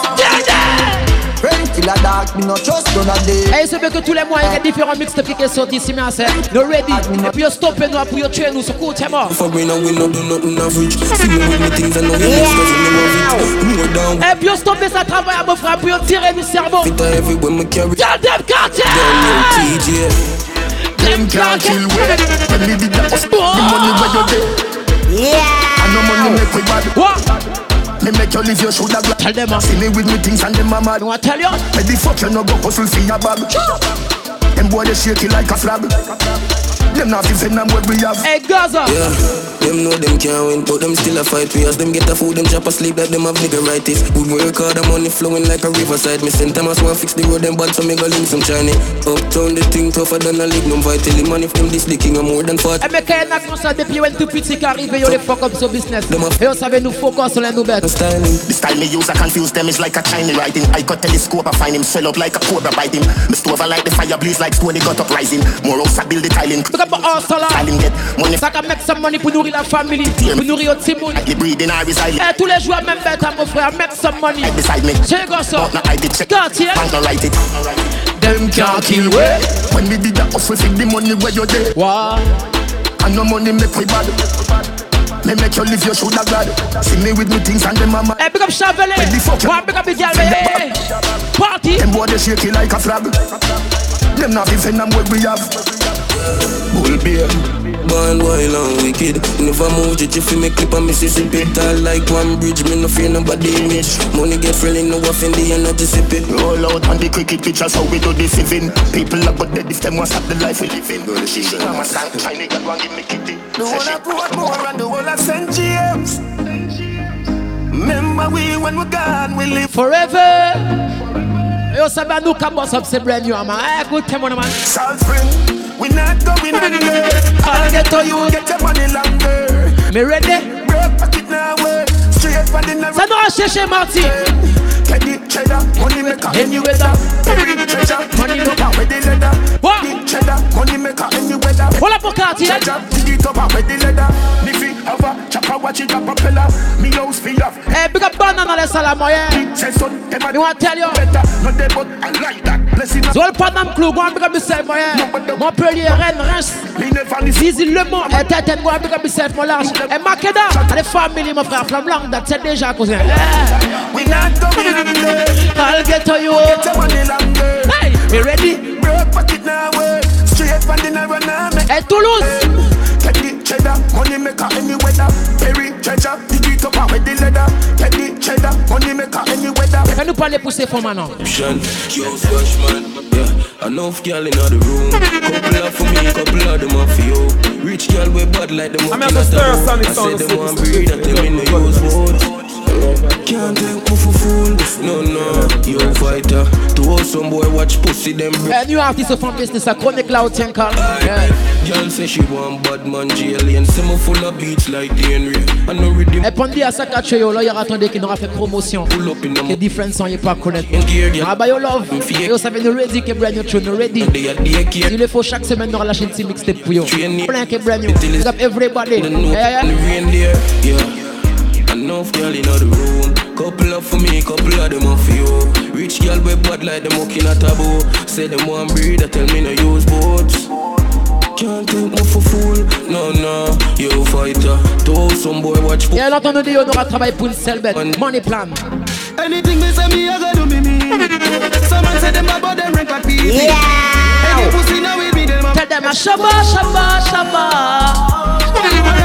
Friend killer dog, me no trust none of them. Et c'est bien que tous les mois il y a différents mixtapes qui sortent ici mais c'est No ready. Et puis stopper nous yo tuer nous coup t'es mort. Fuck me now, we no do nothing average. See me with me things and you mix cause you know of it. Me down, Et puis stopper ça travail à frère pour yo tirer du cerveau. Fit her everywhere me carry. Tell them you TJ. Them can't kill we. When me did that, the money where you get. Yeah. I know money make we bad. What? Me make you live your shoulder black. Tell them, uh. See me with me things and them a mad. Want tell you? Where the fuck you no go hustle for your bag? Them boy they shake it like a flag. Them not even them what we have. Hey Gaza. Yeah. Them know them can't win, but them still a fight we As them get a food, them chop asleep like them have niggeritis We work hard, the money flowing like a riverside. Me send them as one fix the road, them bad, so me go link some shiny. Uptown, the thing tougher than a lignum vitae Man, if them this the king, I'm more than fat. Et mais quand on a commencé depuis when tout petit qui arrive, yo les fuck up sur business. Et on savait nous focus sur les nouvelles The style me use, I confuse them, is like a Chinese writing. I got telescope, I find him swell up like a cobra biting. Me stove like the fire blaze like stone, got up rising More house, I build the tiling Up hustle Tiling get money. Ça can make some money pour nourrir la famille Pour nourrir au petit monde The breeding I reside Et eh, tous les jours même bête à mon frère Make some money. Beside me. C'est quoi ça But now I did check Quartier Bank no write it. Them can't kill we When we did that hustle, see the money where you there Wow And no money make we bad. Me make you live your shoulder glad. See me with me things and them mama Hey, big up Chevrolet One big up the girl, hey, eh? Party. Them boy they shaky like a flag Them not even them what we have Bull beer Born wild and wicked. Never move just if you make clip on Mississippi Tall like one bridge, me no fear nobody image. Money get friendly, no off in the energy sip it. Roll out on the cricket pitch, that's how we do this living People are but dead if them want stop the life we living. Go to shit, mama sang, China got one give me kitty The whole of Portmore and the whole of St. James. Remember we when we gone, we live Forever. Yo sabe nous ka boss up c'est brand new man Eh good time on man South Spring We not going under I'll get to you Get your money longer. Me ready? Broke pocket now eh. Straight for the Ça nous a cherché Marty. Eh. Get the cheddar, money maker Any weather? Every treasure, money power with the leather? What? The cheddar, money maker any weather? Hold up for Cartier Treasure, dig it up with the leather? Niffy, have a chopper, watch it a propeller. Me house feel off Hey, eh, big up banana les salamoyens Say son, them a want tell you. better. Not dead but I like that Le panam go and big up yourself moyen Montpellier, Rennes, Reims Me Zizi, Le Mans, et tête, go and big up yourself mon large Et Makeda, et les familles mon frère Flam Lang, that c'est déjà cousin. We not going under I'll get to you. Get your money longer Hey, you ready? Broke pocket now way Straight for the narrow now me Et Toulouse cheddar, money maker any weather. Perry treasure, dig it up with the leather. Get the cheddar, money maker any weather. Fais nous parler pour ces femmes maintenant Option, yo, fresh man, yeah. Enough girl in the room. Couple of for me, couple of them are for you. Rich girl we bad like them I'm at the stir, Sonny I Sound said City, them want breed, I tell me no use. Wood can't take for fool No, no, you fighter To hold some boy watch pussy them A new artist from business, a chronic loud tinkle Girl say she want bad man alien. C'est mon full of beats like Henry. I know rhythm. Et pendant à ça qu'à yo là, attendait qu'il n'aura fait promotion. Que different son, il pas connaître. Ah bah yo love. Yo savez nous ready que brand new tune ready. Il le faut chaque semaine nous lâcher un petit mixtape pour yo. Plein que brand new. Everybody. note Yeah, yeah. Reindeer, yeah. Enough girl in the room. Couple up for me, couple of them are for you. Rich girl we bad like them walking a taboo. Say them want breed, I tell me no use boats. Can't take me for fool, no no. You a fighter, to some boy watch. Et alors, on dit on aura travaillé pour une seule bête Money plan Anything me say me, I gotta do me me. Someone say them about them rank like people. Yeah. Any pussy now Tell them a shabba, shabba, shabba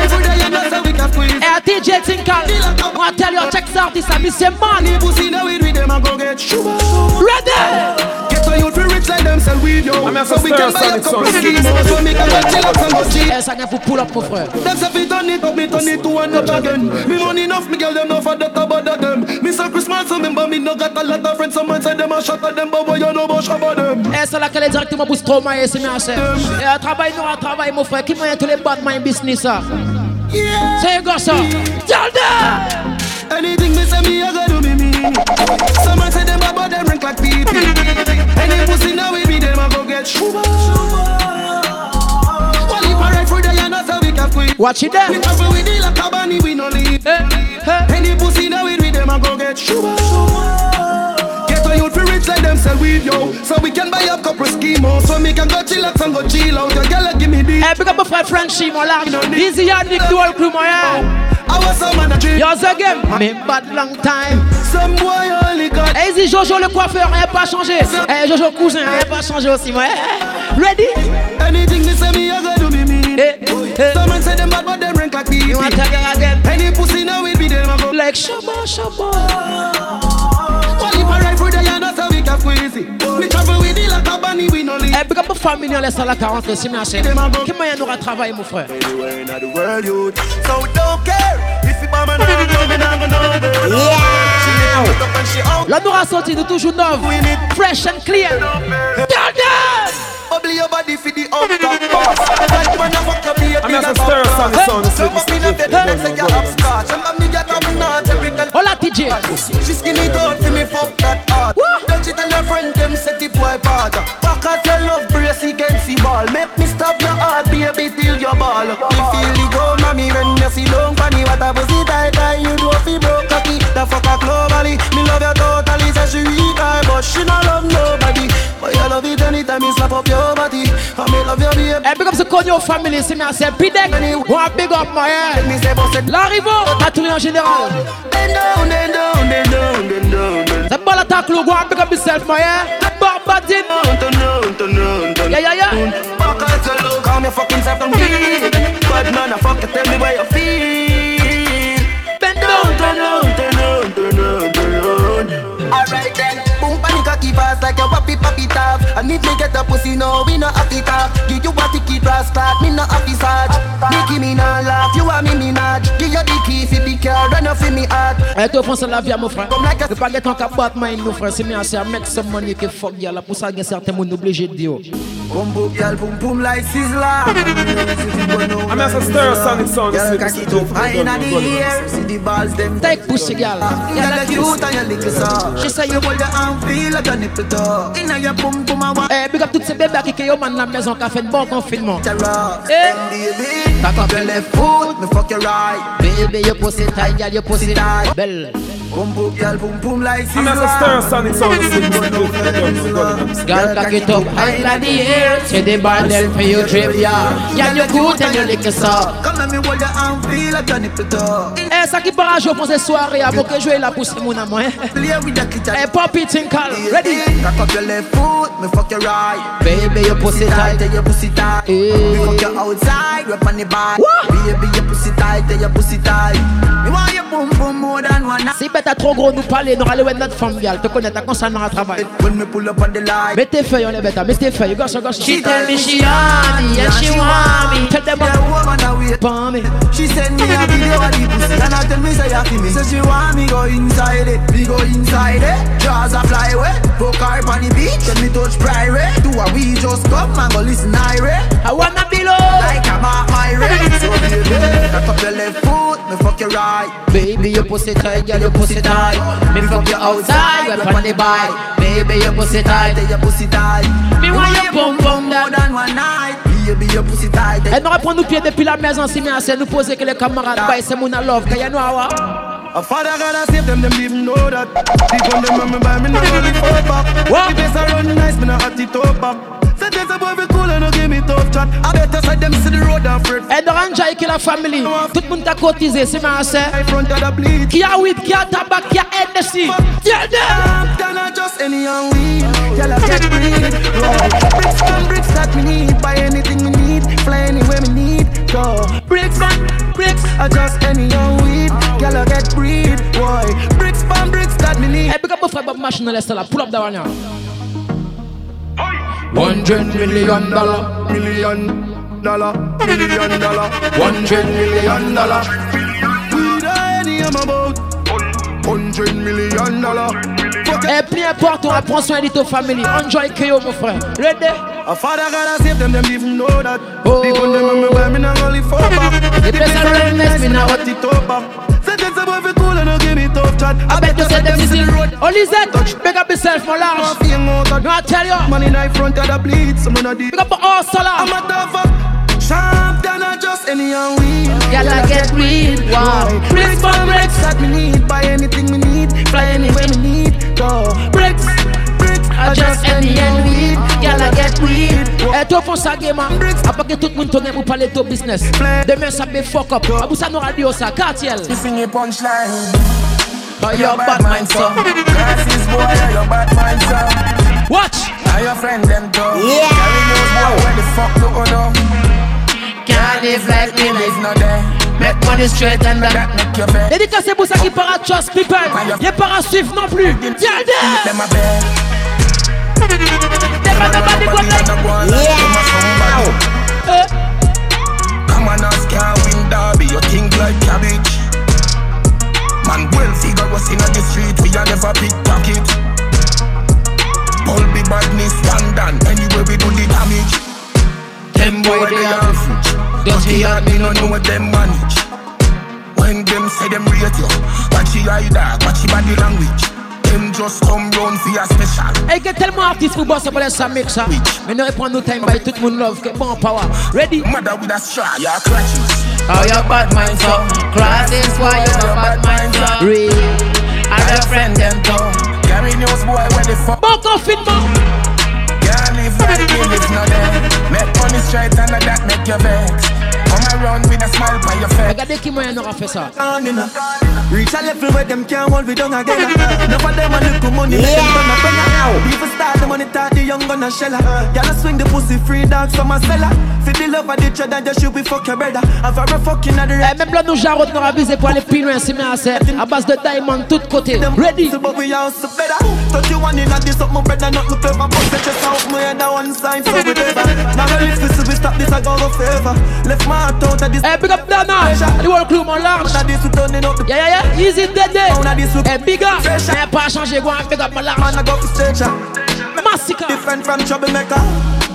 Every day you know say we can squeeze. Hey, DJ Tinkal I tell you, check this artist, I miss your man Any pussy now with me, them a go get. Ready? Get to you like them sell weed, yo. I'm a So we can buy a Sonic couple Sonic. schemes. So me can go chill out and go see. Eh, ça vient pour pull up, mon frère Them say fi turn it up, me turn it to one up again. Me money enough, me girl them no for that about them. Me say Christmas, so remember me no got a lot of friends. Someone say them a shot at them, but boy you know about about them. Eh, c'est là qu'elle est directement pour Stromae, c'est bien un travail, travail, mon frère Qui moyen tous les Batman business, ça Yeah. C'est un gars, ça Tell them Anything me say me, I gotta do me me. Someone say them about them rank like people. Any pussy now with me, them a go get sugar. Well, if I ride for the yana, so we can squeeze. Watch it there We travel with the like a bunny, we no leave. Eh, eh. Any pussy now with me, them a go get sugar. Get a youth for rich like them sell weed, yo. So we can buy up couple schemos. So me can go chillax and go chill out. Your girl give me the. Eh, big up frère Frenchy, mon large Easy Yannick, du whole crew, mon yeah I was some man a dream. Yours again Me bad long time Some boy only got. Eh, Easy Jojo le coiffeur, rien pas changé Eh, Jojo cousin, rien pas changé aussi, moi Eh, Ready? Anything me say me, I go do me me. Eh, eh. Someone say them bad, but them rank like people. You want to again Any pussy now with me, them a. Like Shabba, Shabba Eh, big up mon famille, on laisse à la 40, c'est bien assez. Qui moyen nous travailler, mon frère? So don't care if you bomb and Là, nous sorti de toujours neuf, fresh and clear. Down, down! Bubble your body for the up top boss. Like when you fuck your baby, I'm just a stir son, son, So up in a bed, let's say you have scotch. And me get up not every girl. Hola, TJ. She skinny down for me, fuck that hard. Don't you tell your friend them set the boy part. Back at your love brace against the ball. Make me stop your heart, baby, till your ball. Me feel the go, mommy, when you see long funny. What a pussy tight, tight, you do fi broke cocky. The fuck a globally. Me love you totally, say she weak, eye, but she not love nobody. But you love it anytime you slap up your body. I me love your baby. Hey, big up the Konyo family, c'est bien, c'est Pidek. One big up, my head. L'Arrivo, patrouille en général. Bend down, bend down, bend down, bend down. The ball attack, look, one big up yourself, my head. Barbatin. Yeah, yeah, yeah. Back at your look, calm your fucking self down deep. Bad man, I fuck you, tell me where you feel. Bend down, turn down, turn down, turn down, turn down. Alright then, boom a keep fast like your papi papi tap. And if me get a pussy, no, we no happy talk. Give you what to keep fast start, me no happy sarge. Nicki me no laugh, you are me Minaj. Give you the key for the car, run off in me heart. Hey, toi, France, la vie, mon frère. Ne pas get en cabot, mind, mon frère. C'est bien, c'est à make some money que fuck, y'a là. Pour ça, il y a certains monde obligés de dire. Boom boom girl, boom boom like sizzler. Ah, I'm just a stir sonic sound. Girl, cocky too high inna the air. See the balls them. Take pussy, girl. Girl, you cute and you little soft. She say you hold your arm, feel like Eh, big up toutes ces bébés qui créent man la maison qui a fait de bon confinement. Eh, up your left foot, me fuck your right. Baby, your pussy tight, girl, your pussy tight. Belle. Boom boom, girl, boom boom like I'm just a stir sonic sound. Girl, cock it up high in the air. C'est des bordel for you trip, yeah. Girl, you good and you lick us up. Come let me hold your arm, feel like your nipple top. Eh, ça qui part à jouer pour ces soirées, avant que jouer la pousse mon amour. Play with the kitchen. Eh, Poppy Tinkle, ready? Cock up your left foot, me fuck your right. Baby, your pussy tight. tell your pussy tight. Me fuck you outside, rub on the bar. Baby, your pussy tight, tell your pussy tight. Me want your boom boom more than one night. Si bête à trop gros nous parler, nous râler notre femme, vial. Te connais, ta concernant à travail. When me pull up on the line. Mets tes feuilles, on est bête, mets tes feuilles, gosse, gosse. She tell me she on me and she want me. Tell them Yeah, woman a wait for me. She send me a video of the pussy and I tell me say you feel me. Say she want me go inside it, me go inside it. Jaws a fly away, poke her on the beach, then me touch private. Do a we just come and go listen irate. I wanna be low. Like I'm a pirate. So baby, cock up your left foot, me fuck your right. Baby, your pussy tight, girl, your pussy tight. Me fuck you outside, we're on the bike. Baby, your pussy tight. Tell your pussy tight. Me want your bum bum more than one night. Baby, your pussy tight. Eh, Elle nous reprend nos pieds depuis la maison, si bien assez nous poser que les camarades baillent, c'est mon love, qu'il y a nous à A father gotta save them, them even know that. Deep on them, when me buy me no only four back. The place I run nice, me no hot it up back. Say there's a boy be cool and no give me tough chat. I better side them see the road and fret. Et de Ranjai qui la famille, tout monde t'a cotisé, c'est bien assez. I front of the bleed. Qui a weed, qui a tabac, qui a NSC. Tell them. Then I just any young weed. Girl, I get breed. Bricks and bricks that me need. Buy anything me need. Fly anywhere me need. Go. Bricks man, bricks. I just any young weed. Girl, I get breed. Boy. Bricks and bricks that me need. Hey, big up my friend Bob Machine, let's pull up that one now. Hundred million dollar, million dollar, million dollar, hundred million dollar. Weed any I'm about. Hundred million dollar. Eh, Et plus important, on prend soin de ta famille. Enjoy KO, mon frère. Ready? A father gotta save them, them even know that. Oh. Deep on them, when me buy me no only four back. The place I run next me now. Hot it up there's a boy fi cool and no give me tough chat. I bet you said them is in the road. Only that, big up yourself, my large. Out of No, I tell you. In the front of the bleed, some in the deep. Big up all solar. I'm a tough fuck. Sharp than a just any young weed. Girl, I get weed. Wow. Bricks for bricks that me need. Buy anything me need. Fly anywhere me need. Go. Bricks. Bricks. I just any and weed. Girl, I get weed. Et toi, font ça, game, man. Après que tout le monde tourne pour parler de ton business. Demain, ça me fuck up. Abou ça nous radio, ça. Cartiel. You sing a punchline. But you're bad mind, son. Glasses boy, you're bad mind, son. Watch. Now your friend them too. Yeah. Carry those boy, where the fuck you go now? Can't live like me, Life not there. Make money straight and that. That make you fair. Dédicacé pour ça qui part à trust people. Y'a pas à suivre non plus. Tiens, and Come on You think like cabbage Man well figure was in the street We are never pickpocket Pull the badness London Anyway we do the damage Them boy they are food Don't no know what them manage. When them say them rate you Watch the eye dark, Watch the body language. Them just come round for your special. Hey, get tellement artiste pour bosser pour laisser mix ça. Mais nous prendre nos time by tout le monde love, get bon power. Ready? Mother with a straw, your clutches. How oh, your bad mind so? Class is why you your bad mind so. Real. I got friend them too. Carry news boy where the fuck. Buck off it, man. Can't live like you live no day. Make money straight and that make you vex. Come around with a smile by your face. Regardez qui moyen n'aura fait ça. Reach a level where them can't hold we down again. Enough of them a little money, make them gonna bring People start the money, talk the young gonna shell Y'all swing the pussy free dog, some a seller. Fit the love of the treasure, just shoot we fuck your brother. Have a fucking at the Eh, même là, nous jarrotes n'aura visé pour aller plus loin, c'est bien assez. À base de diamond, tout côté. Ready? But we also better. Touch you one in a this up, my brother, not look clever. But set yourself, my head one side, so we never. Now the lips, we we stop this, I go go favor. Left my heart out of this. Eh, big up Dana. The whole crew, mon large. Yeah, yeah, yeah. Easy, dead. Eh, big up. Eh, pas go and big up, mon large. Man, I go to stage. Massacre. Different from troublemaker.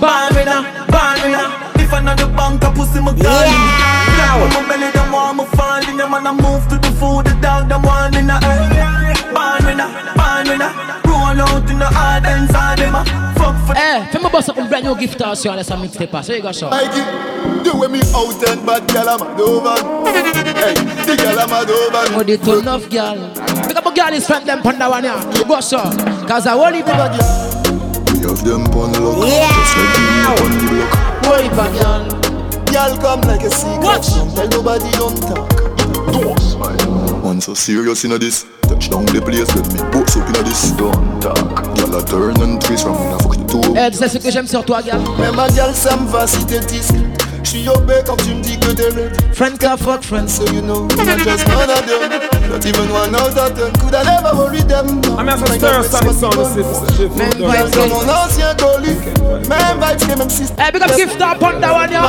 Born winner, born winner. If I know the bank, I pussy my gun. Yeah. My belly, them want me fall in. Them I move to the food, the dog, them want in the air. Born winner, born winner. Roll out in the hard ends, all them a fuck for Eh, fais-moi bosser pour une brand new gift sur la ça mixtape pas. C'est gars ça. I give the way me out and bad gal I'm a dover. Hey, the gal I'm a dover. Oh, they too enough girl. Big up a girl is friend them panda one yeah. Go so. Cause I only big up We have them on lock. Just like me on the block. Only big girl. Y'all come like a secret. Watch. Don't tell nobody don't talk. Man so serious in this. Touch down the place, let me box up in this. Don't talk. Y'all a turn and twist from me. Fuck the two. Eh, tu sais ce que j'aime sur toi, gars. Mais ma gal, ça me va si t'es disque. J'suis au bec quand tu me dis que t'es laid. Friend car fuck friend. So you know, I'm just one of them. Not even one out of ten. Could I never worry them? I'm here for stir Sound System. Même Girl, c'est mon ancien colis. Même vibes que même si Eh, big up gift up one brother.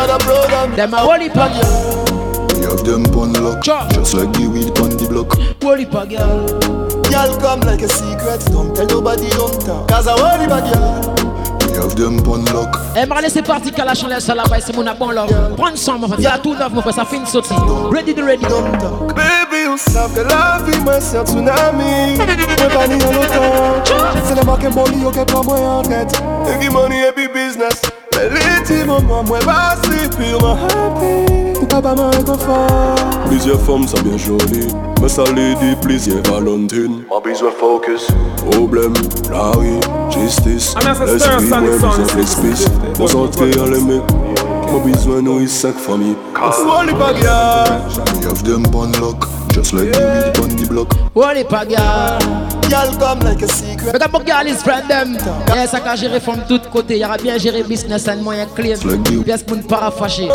Them a big We have them on lock. Just like the weed on the block. Only big girl. Y'all come like a secret. Don't tell nobody, don't talk. Cause I worry about y'all. We have them on lock. Eh, Marley, c'est parti, qu'à la chandelle, ça là-bas, c'est mon bon là. Prends son, mon frère. Y'a tout neuf, mon frère, ça fait une sortie. Ready to ready. Baby, you savent que la vie, moi, c'est un tsunami. Moi, pas ni en autant. C'est le marque boli, ok, pas moi en tête. Et qui money et puis business. Mais les petits moments, moi, pas si purement happy. Papa m'a réconfort. Plusieurs femmes, ça bien joli. Mais ça les dit plaisir Valentine. Pas besoin focus. Problème, la rue, justice. I'm here for stir L'esprit, Sonic ouais, Sound besoin d'espèce. Concentré à l'aimer. Mon besoin, nous, il cinq familles. Only bag y'all. We have them on lock. Just like the weed on the block. Only big girl. Y'all come like a secret. Up a girl is friend them. Eh, ça qu'a géré from tout côté. Y'aura bien géré business and moyen clean. Pièce pour ne pas fâcher.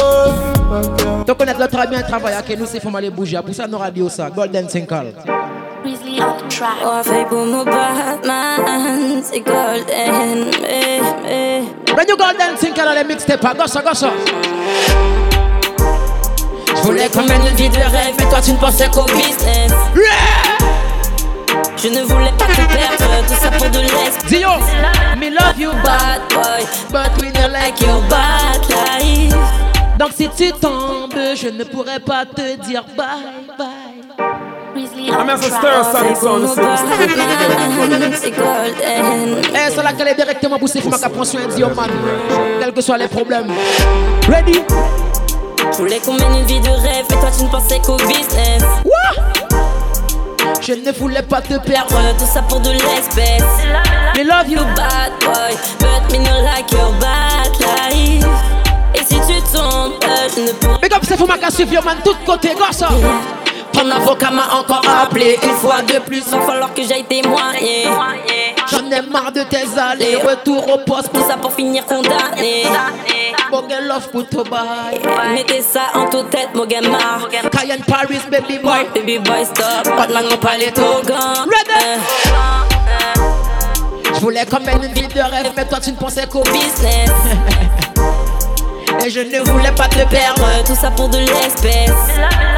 Donc connaître le très bien travail que nous, c'est faut aller bouger. Pour ça, nous radio ça. Golden Sinkle. Oh, fait pour mon Batman, c'est golden, eh, eh. When you Golden Sinkle dans les mixtapes, go ça, go ça. Je voulais qu'on mène une vie de rêve, mais toi tu ne pensais qu'au business. Je ne voulais pas te perdre, tout ça pour de l'ex. Dio, me love you bad boy, but we don't like your bad life. Donc si tu tombes, je ne pourrais pas te dire bye bye. I'm Sonic Sound System. C'est golden. Eh, c'est là qu'elle est directement poussée, faut qu'elle prenne soin de Dio, man. Quels que soient les problèmes. Ready? Je voulais qu'on mène une vie de rêve, mais toi tu ne pensais qu'au business. Je ne voulais pas te perdre. Tout ça pour de l'espèce. Me love you bad boy, but me not like your bad life. Et si tu tombes, euh, je ne pourrais Big up, c'est faut ma suivre, yo, man, tout côté, go ça. Ton avocat m'a encore appelé une fois de plus, il va falloir que j'aille témoigner. J'en ai marre de tes allées, retour au poste. Tout ça pour finir condamné. Bogen love pour to buy. Mettez ça en toute tête, mon gamin. Cayenne Paris, baby boy. Baby boy, stop. Pas de mon palais. Ready? Je voulais comme une vie de rêve, mais toi tu ne pensais qu'au business. Et je ne voulais pas te perdre. Tout ça pour de l'espèce.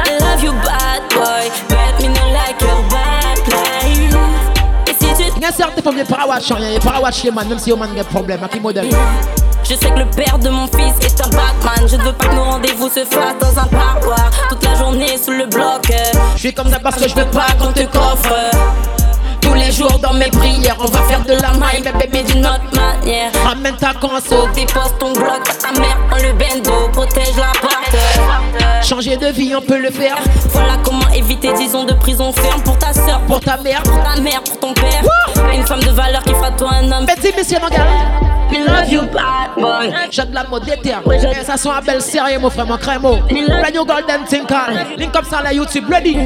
I love you, bad boy. But me not like your bad. Et si tu Il y a certaines femmes, les parawatch, il y a les parawatch, les man, même si on a des problèmes, à qui modèle Je sais que le père de mon fils est un Batman. Je ne veux pas que nos rendez-vous se fassent dans un parloir. Toute la journée sous le bloc. Je suis comme ça parce que je veux pas qu'on te coffre. Tous les jours dans mes prières, on va faire de la maille, mais bébé d'une autre manière. Ramène ta console, dépose ton bloc ta mère dans le bendo, protège la porte. Changer de vie, on peut le faire. Voilà comment éviter 10 ans de prison ferme pour ta soeur, pour ta mère, pour ta mère, pour ton père. Une femme de valeur qui fera toi un homme. Petit monsieur, mon gars. Me love you, bad boy. J'ai de la mode d'éther. Et ça soit un bel sérieux, mon frère, mon crémo. New golden tinkle. Link up ça la YouTube, ready.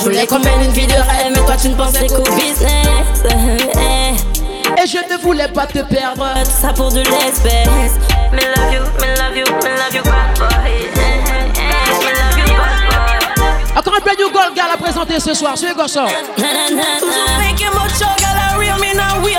Je voulais qu'on mène une vie de rêve, mais toi tu ne pensais qu'au business. Et je ne voulais pas te perdre. Tout ça pour de l'espèce. Me love you, me love you, me love you, bad boy. Encore un brand new gold gal à présenter ce soir. Suivez Gosson. Toujours real me now we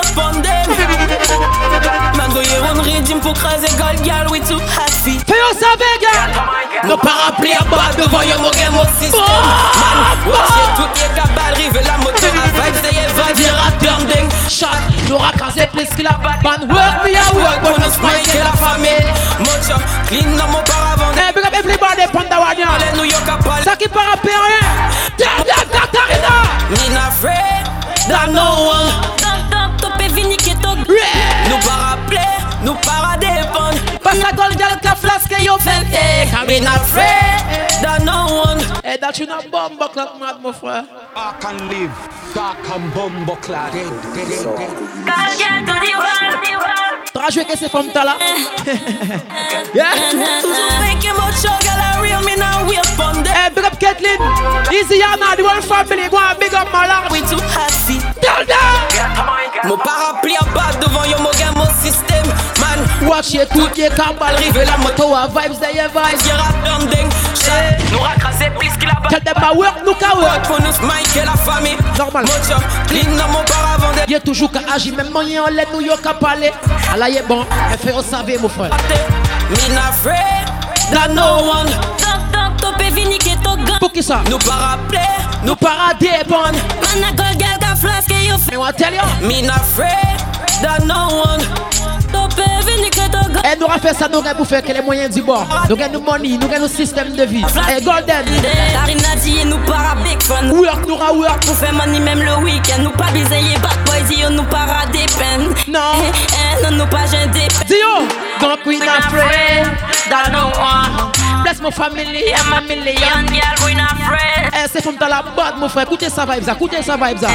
them. Man go here on régime pour craser gold gal we too happy. Fais au savez, gars. Nos parapluies à bas devant yo mon game au système. Man, watch tout est cabal, rive la moto à vibes, they vibe, dira turn ding. Shot, nous racraser plus qu'il a Man, work me a work, bonus Mike et la famille. Mocha, clean dans mon paravent. Hey, big up everybody, Panda Wanya. Allez, New York à Paris. Ça qui part à Perrin. Damn, damn, Katarina. Nina afraid that no one. Tant, tant, topé, vini, keto. Nou pa rappele, nou pa rade Pas la gold gal ka flasque yo fait. Eh? Me not afraid that no one. Hey, that you not bomb buckler, mad, mon frère. I can live, dark and bumbo clad. T'auras joué que c'est femme t'as là. Yeah. Toujours making much sugar, la real me now we upon them. Hey, big up Kathleen. Easy Yana, the whole family. Go and big up Malak. We too happy. Tell them. Mon parapluie à bas devant yo, mon gars, mon système. Man, watch it, tout est cabal. Rive la moto à vibes, d'ailleurs vibes. Y'a rap ding. Nous racraser plus qu'il a them my work, nous ka work. Pour nous, Mike et la famille. Normal. Clean dans mon paravent. Y'a toujours qu'à agir, même moyen en l'aide, nous y'a qu'à parler. Allah y est bon, mais fait au savoir, mon frère. Me not afraid that no one. Topé, vini, gang. Pour qui ça? Nous pas rappeler, nous pas dépendre. Man, a gold gal ka flasque yo fait. Mais on tell you. Me not afraid that no one. Topé, Et nous fait ça, nous avons fait que les moyens du bord. Nous avons nos money, nous avons nos systèmes de vie. Et Golden. Karina dit, nous para big fun. Work, nous work. Pour faire money même le week-end. Nous pas bisayer bad boy, dit, nous para dépend. Non. Eh, non, nous pas gêner. Dio, donc we not afraid that no one. Bless my family and my million. girl, we not afraid. Eh, c'est comme dans la boîte, mon frère. Écoutez ça vibe, ça. Écoutez ça vibe, ça.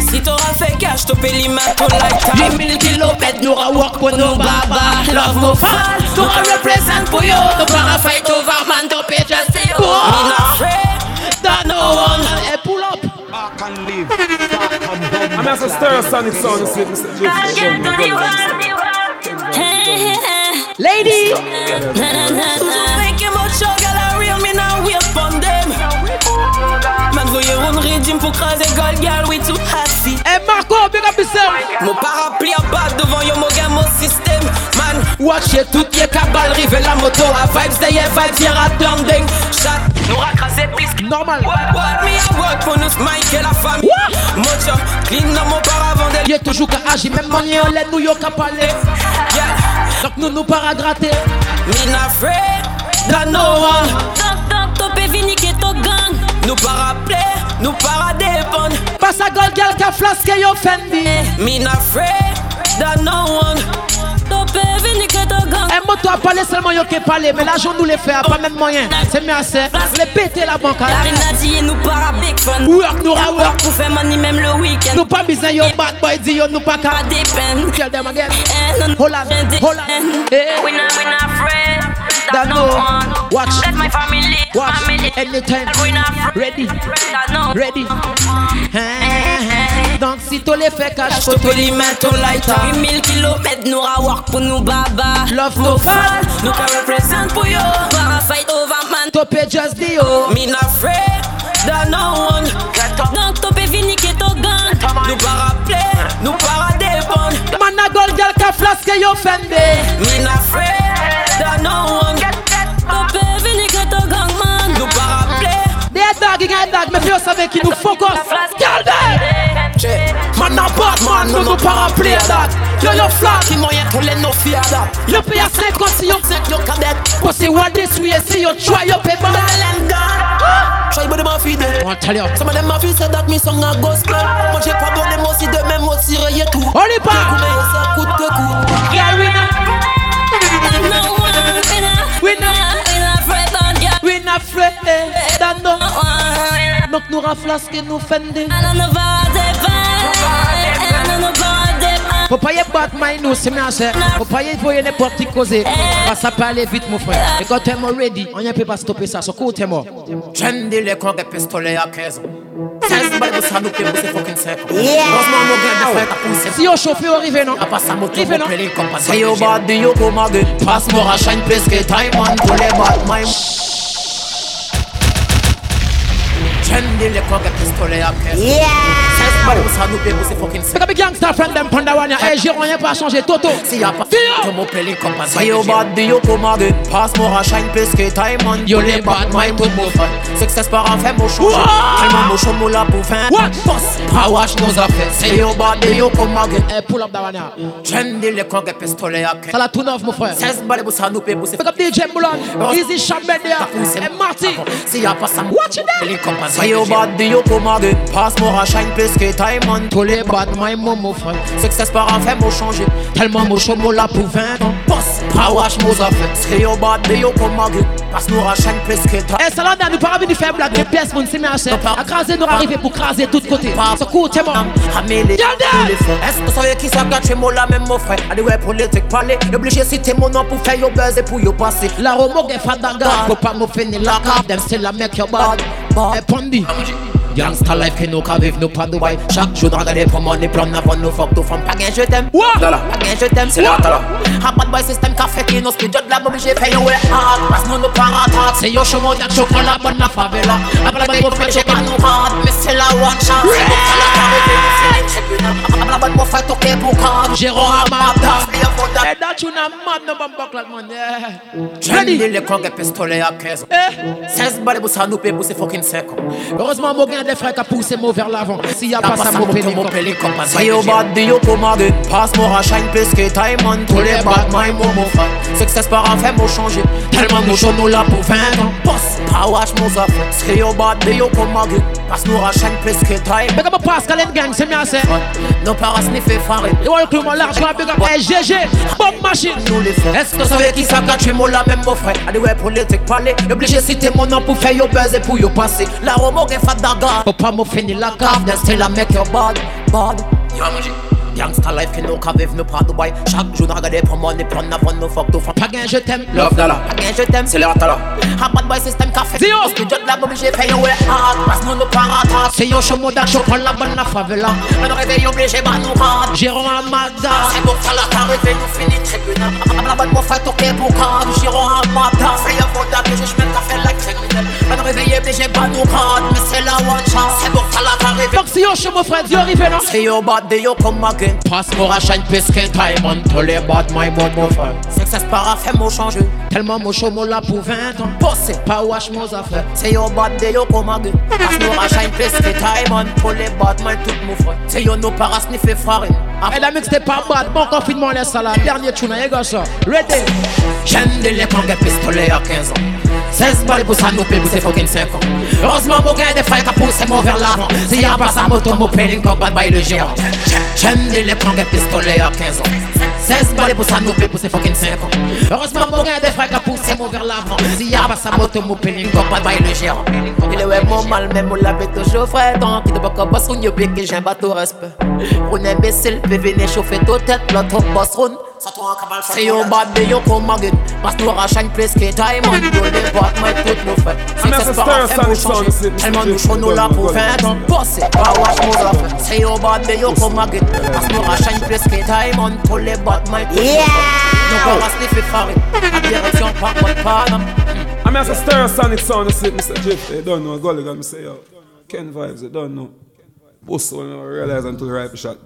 Si t'auras fait cash, t'as payé ma ton lifetime. 8000 kilomètres, nous ra work pour nos baba. Love mo fall, nous ra represent pour yo. Nous para fight over man, don't pay just say yo. Me not afraid that no one. Eh, pull up. I can live, and bumbo I'm a stir sonic sound, you see, Mr. Lady. Régime pour craser gold girl, we too happy. Eh, Marco, big up yourself. Mon parapluie à bas devant yo, mon gars, mon système. Man, watch it, tout y est cabal, rive la moto à vibes, d'ailleurs vibes, y'a turn ding. Chat, nous racraser plus. Normal. What me a work pour nous, Mike et la famille. Mocha, clean dans mon paravent. Y'a toujours qu'à agir, même en l'aide, nous y'a qu'à parler. Yeah. Donc nous nous para gratter. Me not afraid that no one. Tant, tant, topé, vini, keto, gang. Nous pas rappeler, nous à gold girl qu'a flasque yo Fendi. Me not afraid that no one. Un moto a parlé seulement yo qui parler, mais l'argent nous les fait, pas même moyen. C'est mieux assez. Les péter la banque. Karina dit, nous para big fun. Work, nous ra work. Pour faire money même le week-end. Nous pas besoin yo bad boy, dit yo nous pas qu'à. Pas dépend. Tell them again. Eh. Eh. We not, we not afraid. That no one. Watch. Let my family. Watch. Family. Anytime. We not. Ready. That no. Ready. Donc si tu les fais cash, faut te les mettre au lighter. 8000 kilomètres, nous ra work pour nous baba. Love no fall. Nous can represent pour yo. Para fight over man. Topé just dio. Me not afraid that no one. Donc topé vini keto gang. Nous pas rappeler, nous pas dépendre. Man a gold girl qu'a flasque yo Fendi. Me not afraid that no one. Topé Des dog, des dog, mais faut savoir qui nous focus. Calme. Man a bad man, nous nous pas that. Yo yo flat Qui moyen pour les no fear that. Yo pay a 50 si yo set yo cadet Pussy what this way see you try your paper. Try but them a feed them. On tell you. Some of them a feed say that me song a gospel Moi j'ai pas donné moi si demain moi tirer tout On est pas Mais yo ça coûte que coup Yeah we not We not We not afraid Dan no Donc nous raflasque nous fende Faut pas y battre my nous, c'est bien ça. Faut pas y voyer n'importe qui causer. Parce que ça peut aller vite, mon frère. Et quand t'es ready, on ne peut pas stopper ça. So cool, t'es mort. Trendy les corps des pistolets à 15 ans. 16 balles de ça nous paye c'est fucking sec. Heureusement, nos gars de frère t'as poussé. Si on chauffe, on arrive, non? À pas sa moto, on peut les compas. Say yo bad, yo come again. Passe-moi à shine, place que time on pour les bad, my. Trendy les corps des pistolets à 15 ans. 16 balles de ça nous paye c'est fucking sec. Pick up a gangster friend them panda one ya. Eh, Jérôme, y'a pas changé, Toto. Si y'a pas to mo pele kompas Say yo bad yo come again Pass more a shine place que time on Yo les bad mind tout mo fan Success par en fait mo changer Tellement mo chaud mo la pour fin What? Boss Pa wash nos affaires Say yo bad yo come again Eh, pull up that one ya. Trendy les corps des pistolets à Ça la tout neuf, mon frère. 16 balles pour ça nous paye pour c'est Pick up DJ Moulin. Easy Chambed there. Eh, Marty. Si y'a pas ça Watch it there. Pele kompas Say yo bad yo come again Pass more a shine place que time on Tous les bad my mon frère. Success par en fait mo changer Tellement mo chaud la pour 20 ans Boss Pa wash nos affaires Say yo bad yo come again Pass nous shine place que time Eh, ça là, nous pas venir faire blague. Des pièces, mon c'est bien cher. À craser, nous arriver pour craser tout côté. So cool, t'es mort. Amélie, Est-ce que vous savez qui ça gâche moi la même mon frère Allez ouais politique parler Obligé citer mon nom pour faire yo buzz et pour yo passer La romo ge fadaga. Faut pas me finir la cave. Them still a make your bad. Eh, Pondi. Gangsta life qui nous vivre nous pas Dubaï Chaque jour dans les pour money plan avant nous fuck tout femme Pas gain je t'aime What? Pas gain je t'aime C'est là, là. A bad boy system ka fait qui nous speed Just la obligé faire yo ouais hard Parce nous nous pas attaque C'est yo chomo dak chocolat bonne la favela. A la bonne pour faire check nous hard Mais c'est la one chance C'est pour ça la A la bonne pour faire toquer pour card Jérôme Amata. Eh, that you na mad no bumbuck like man. Yeah. Ready? les corps des pistolets à 15 16 balles pour ça nous paye pour ces fucking 5 Heureusement, mon gars des frères qui a poussé mon vers l'avant. S'il y a pas ça, mon pénible. mon pele kompas Say yo bad yo come again Pass more a shine place que time on Tous les bad my momo fan Success par en fait mo changer Tellement mo chaud nous là pour 20 ans. Boss Pa wash nos affaires Say yo bad yo come again Pass nous a shine place que time Big up a Pascal and gang, c'est bien c'est. Nos parents sniffer farine Et on le clou, mon large, on big up. Eh, GG, bomb machine. nous les frères. Est-ce que vous savez qui ça gâche moi la même mon frère? Allez ouais politique parler. Obligé citer mon nom pour faire yo buzz et pour yo passer. La romo gen fadaga Pas me finir la cave. Cave then still a make your bad, bad Gangsta life qui nous vivre nous pas Dubaï Chaque jour regarder pour money prendre avant nous fuck tout Pas gain, je t'aime. Love dollar. Pas gain je t'aime C'est là, t'as là. A bad boy system ka fait Zio. Que just la obligé faire yo hard Parce nous nous pas attaque C'est yo chomo dak chocolat bonne la favela. Nous réveille obligé bah nous hard Jérôme Amada. C'est pour ça la carré nous finit tribunal la bonne pour faire toquer pour Giron à matin Free of water que je j'mets café like criminel Mais nous réveille obligé bah nous hard Mais c'est la one chance. C'est pour ça la carré Donc si yo chomo frère, Dieu arrivé non? Say yo bad day yo come again. Passe moi à shine pesquet time on tous les bad my momo frère. Success par a fait mon changer. Tellement mon chomo là pour 20 ans. Bossé. Pas wash mon affaires. Say yo bad day yo come again. Pass nous a shine place que time on Pour les bad man tout mon frère. Say yo no para sniffer farine Et la mix c'était pas bad. Bon confinement, laisse ça là. Dernier tune, les gars, ça. Ready? J'aime de des pistolets à 15 ans 16 balles pour ça nous paye pour ces fucking 5 ans Heureusement mon gars des frères qui a poussé mon vers l'avant S'il y a pas sa moto mon péling comme bad by le géant J'aime de les prendre des pistolets à 15 ans 16 balles pour ça nous paye pour ces fucking 5 ans. Heureusement mon gars des frères qui a poussé mon vers l'avant S'il y a pas sa moto mon péling comme bad by le géant. Il est ouais mon mal mais mon l'avait toujours frais Donc il ne peut pas boss round you que j'ai un bateau respect. Pour un imbécile peut venir chauffer toute tête L'autre boss round C'est yo bad day yo come again. Parce nous a shine place que time on. Yo les boîtes moi tout nous fait I'm C'est a pas star à faire pour sound changer sound, Tellement c'est- nous chaud nous là pour 20 ans Bossé, pas wash nos affaires C'est yo bad day yo come again. Parce nous a shine place que time on. Tous les boîtes moi tout nous fait Nous pas sniffer farine En direction par votre panam I mean, as a stir sonic sound, I say, Mr. Jeff, they don't know. Gulligan, me say, yo, Ken Vybz, they don't know. Boss, when I realize until the right shot.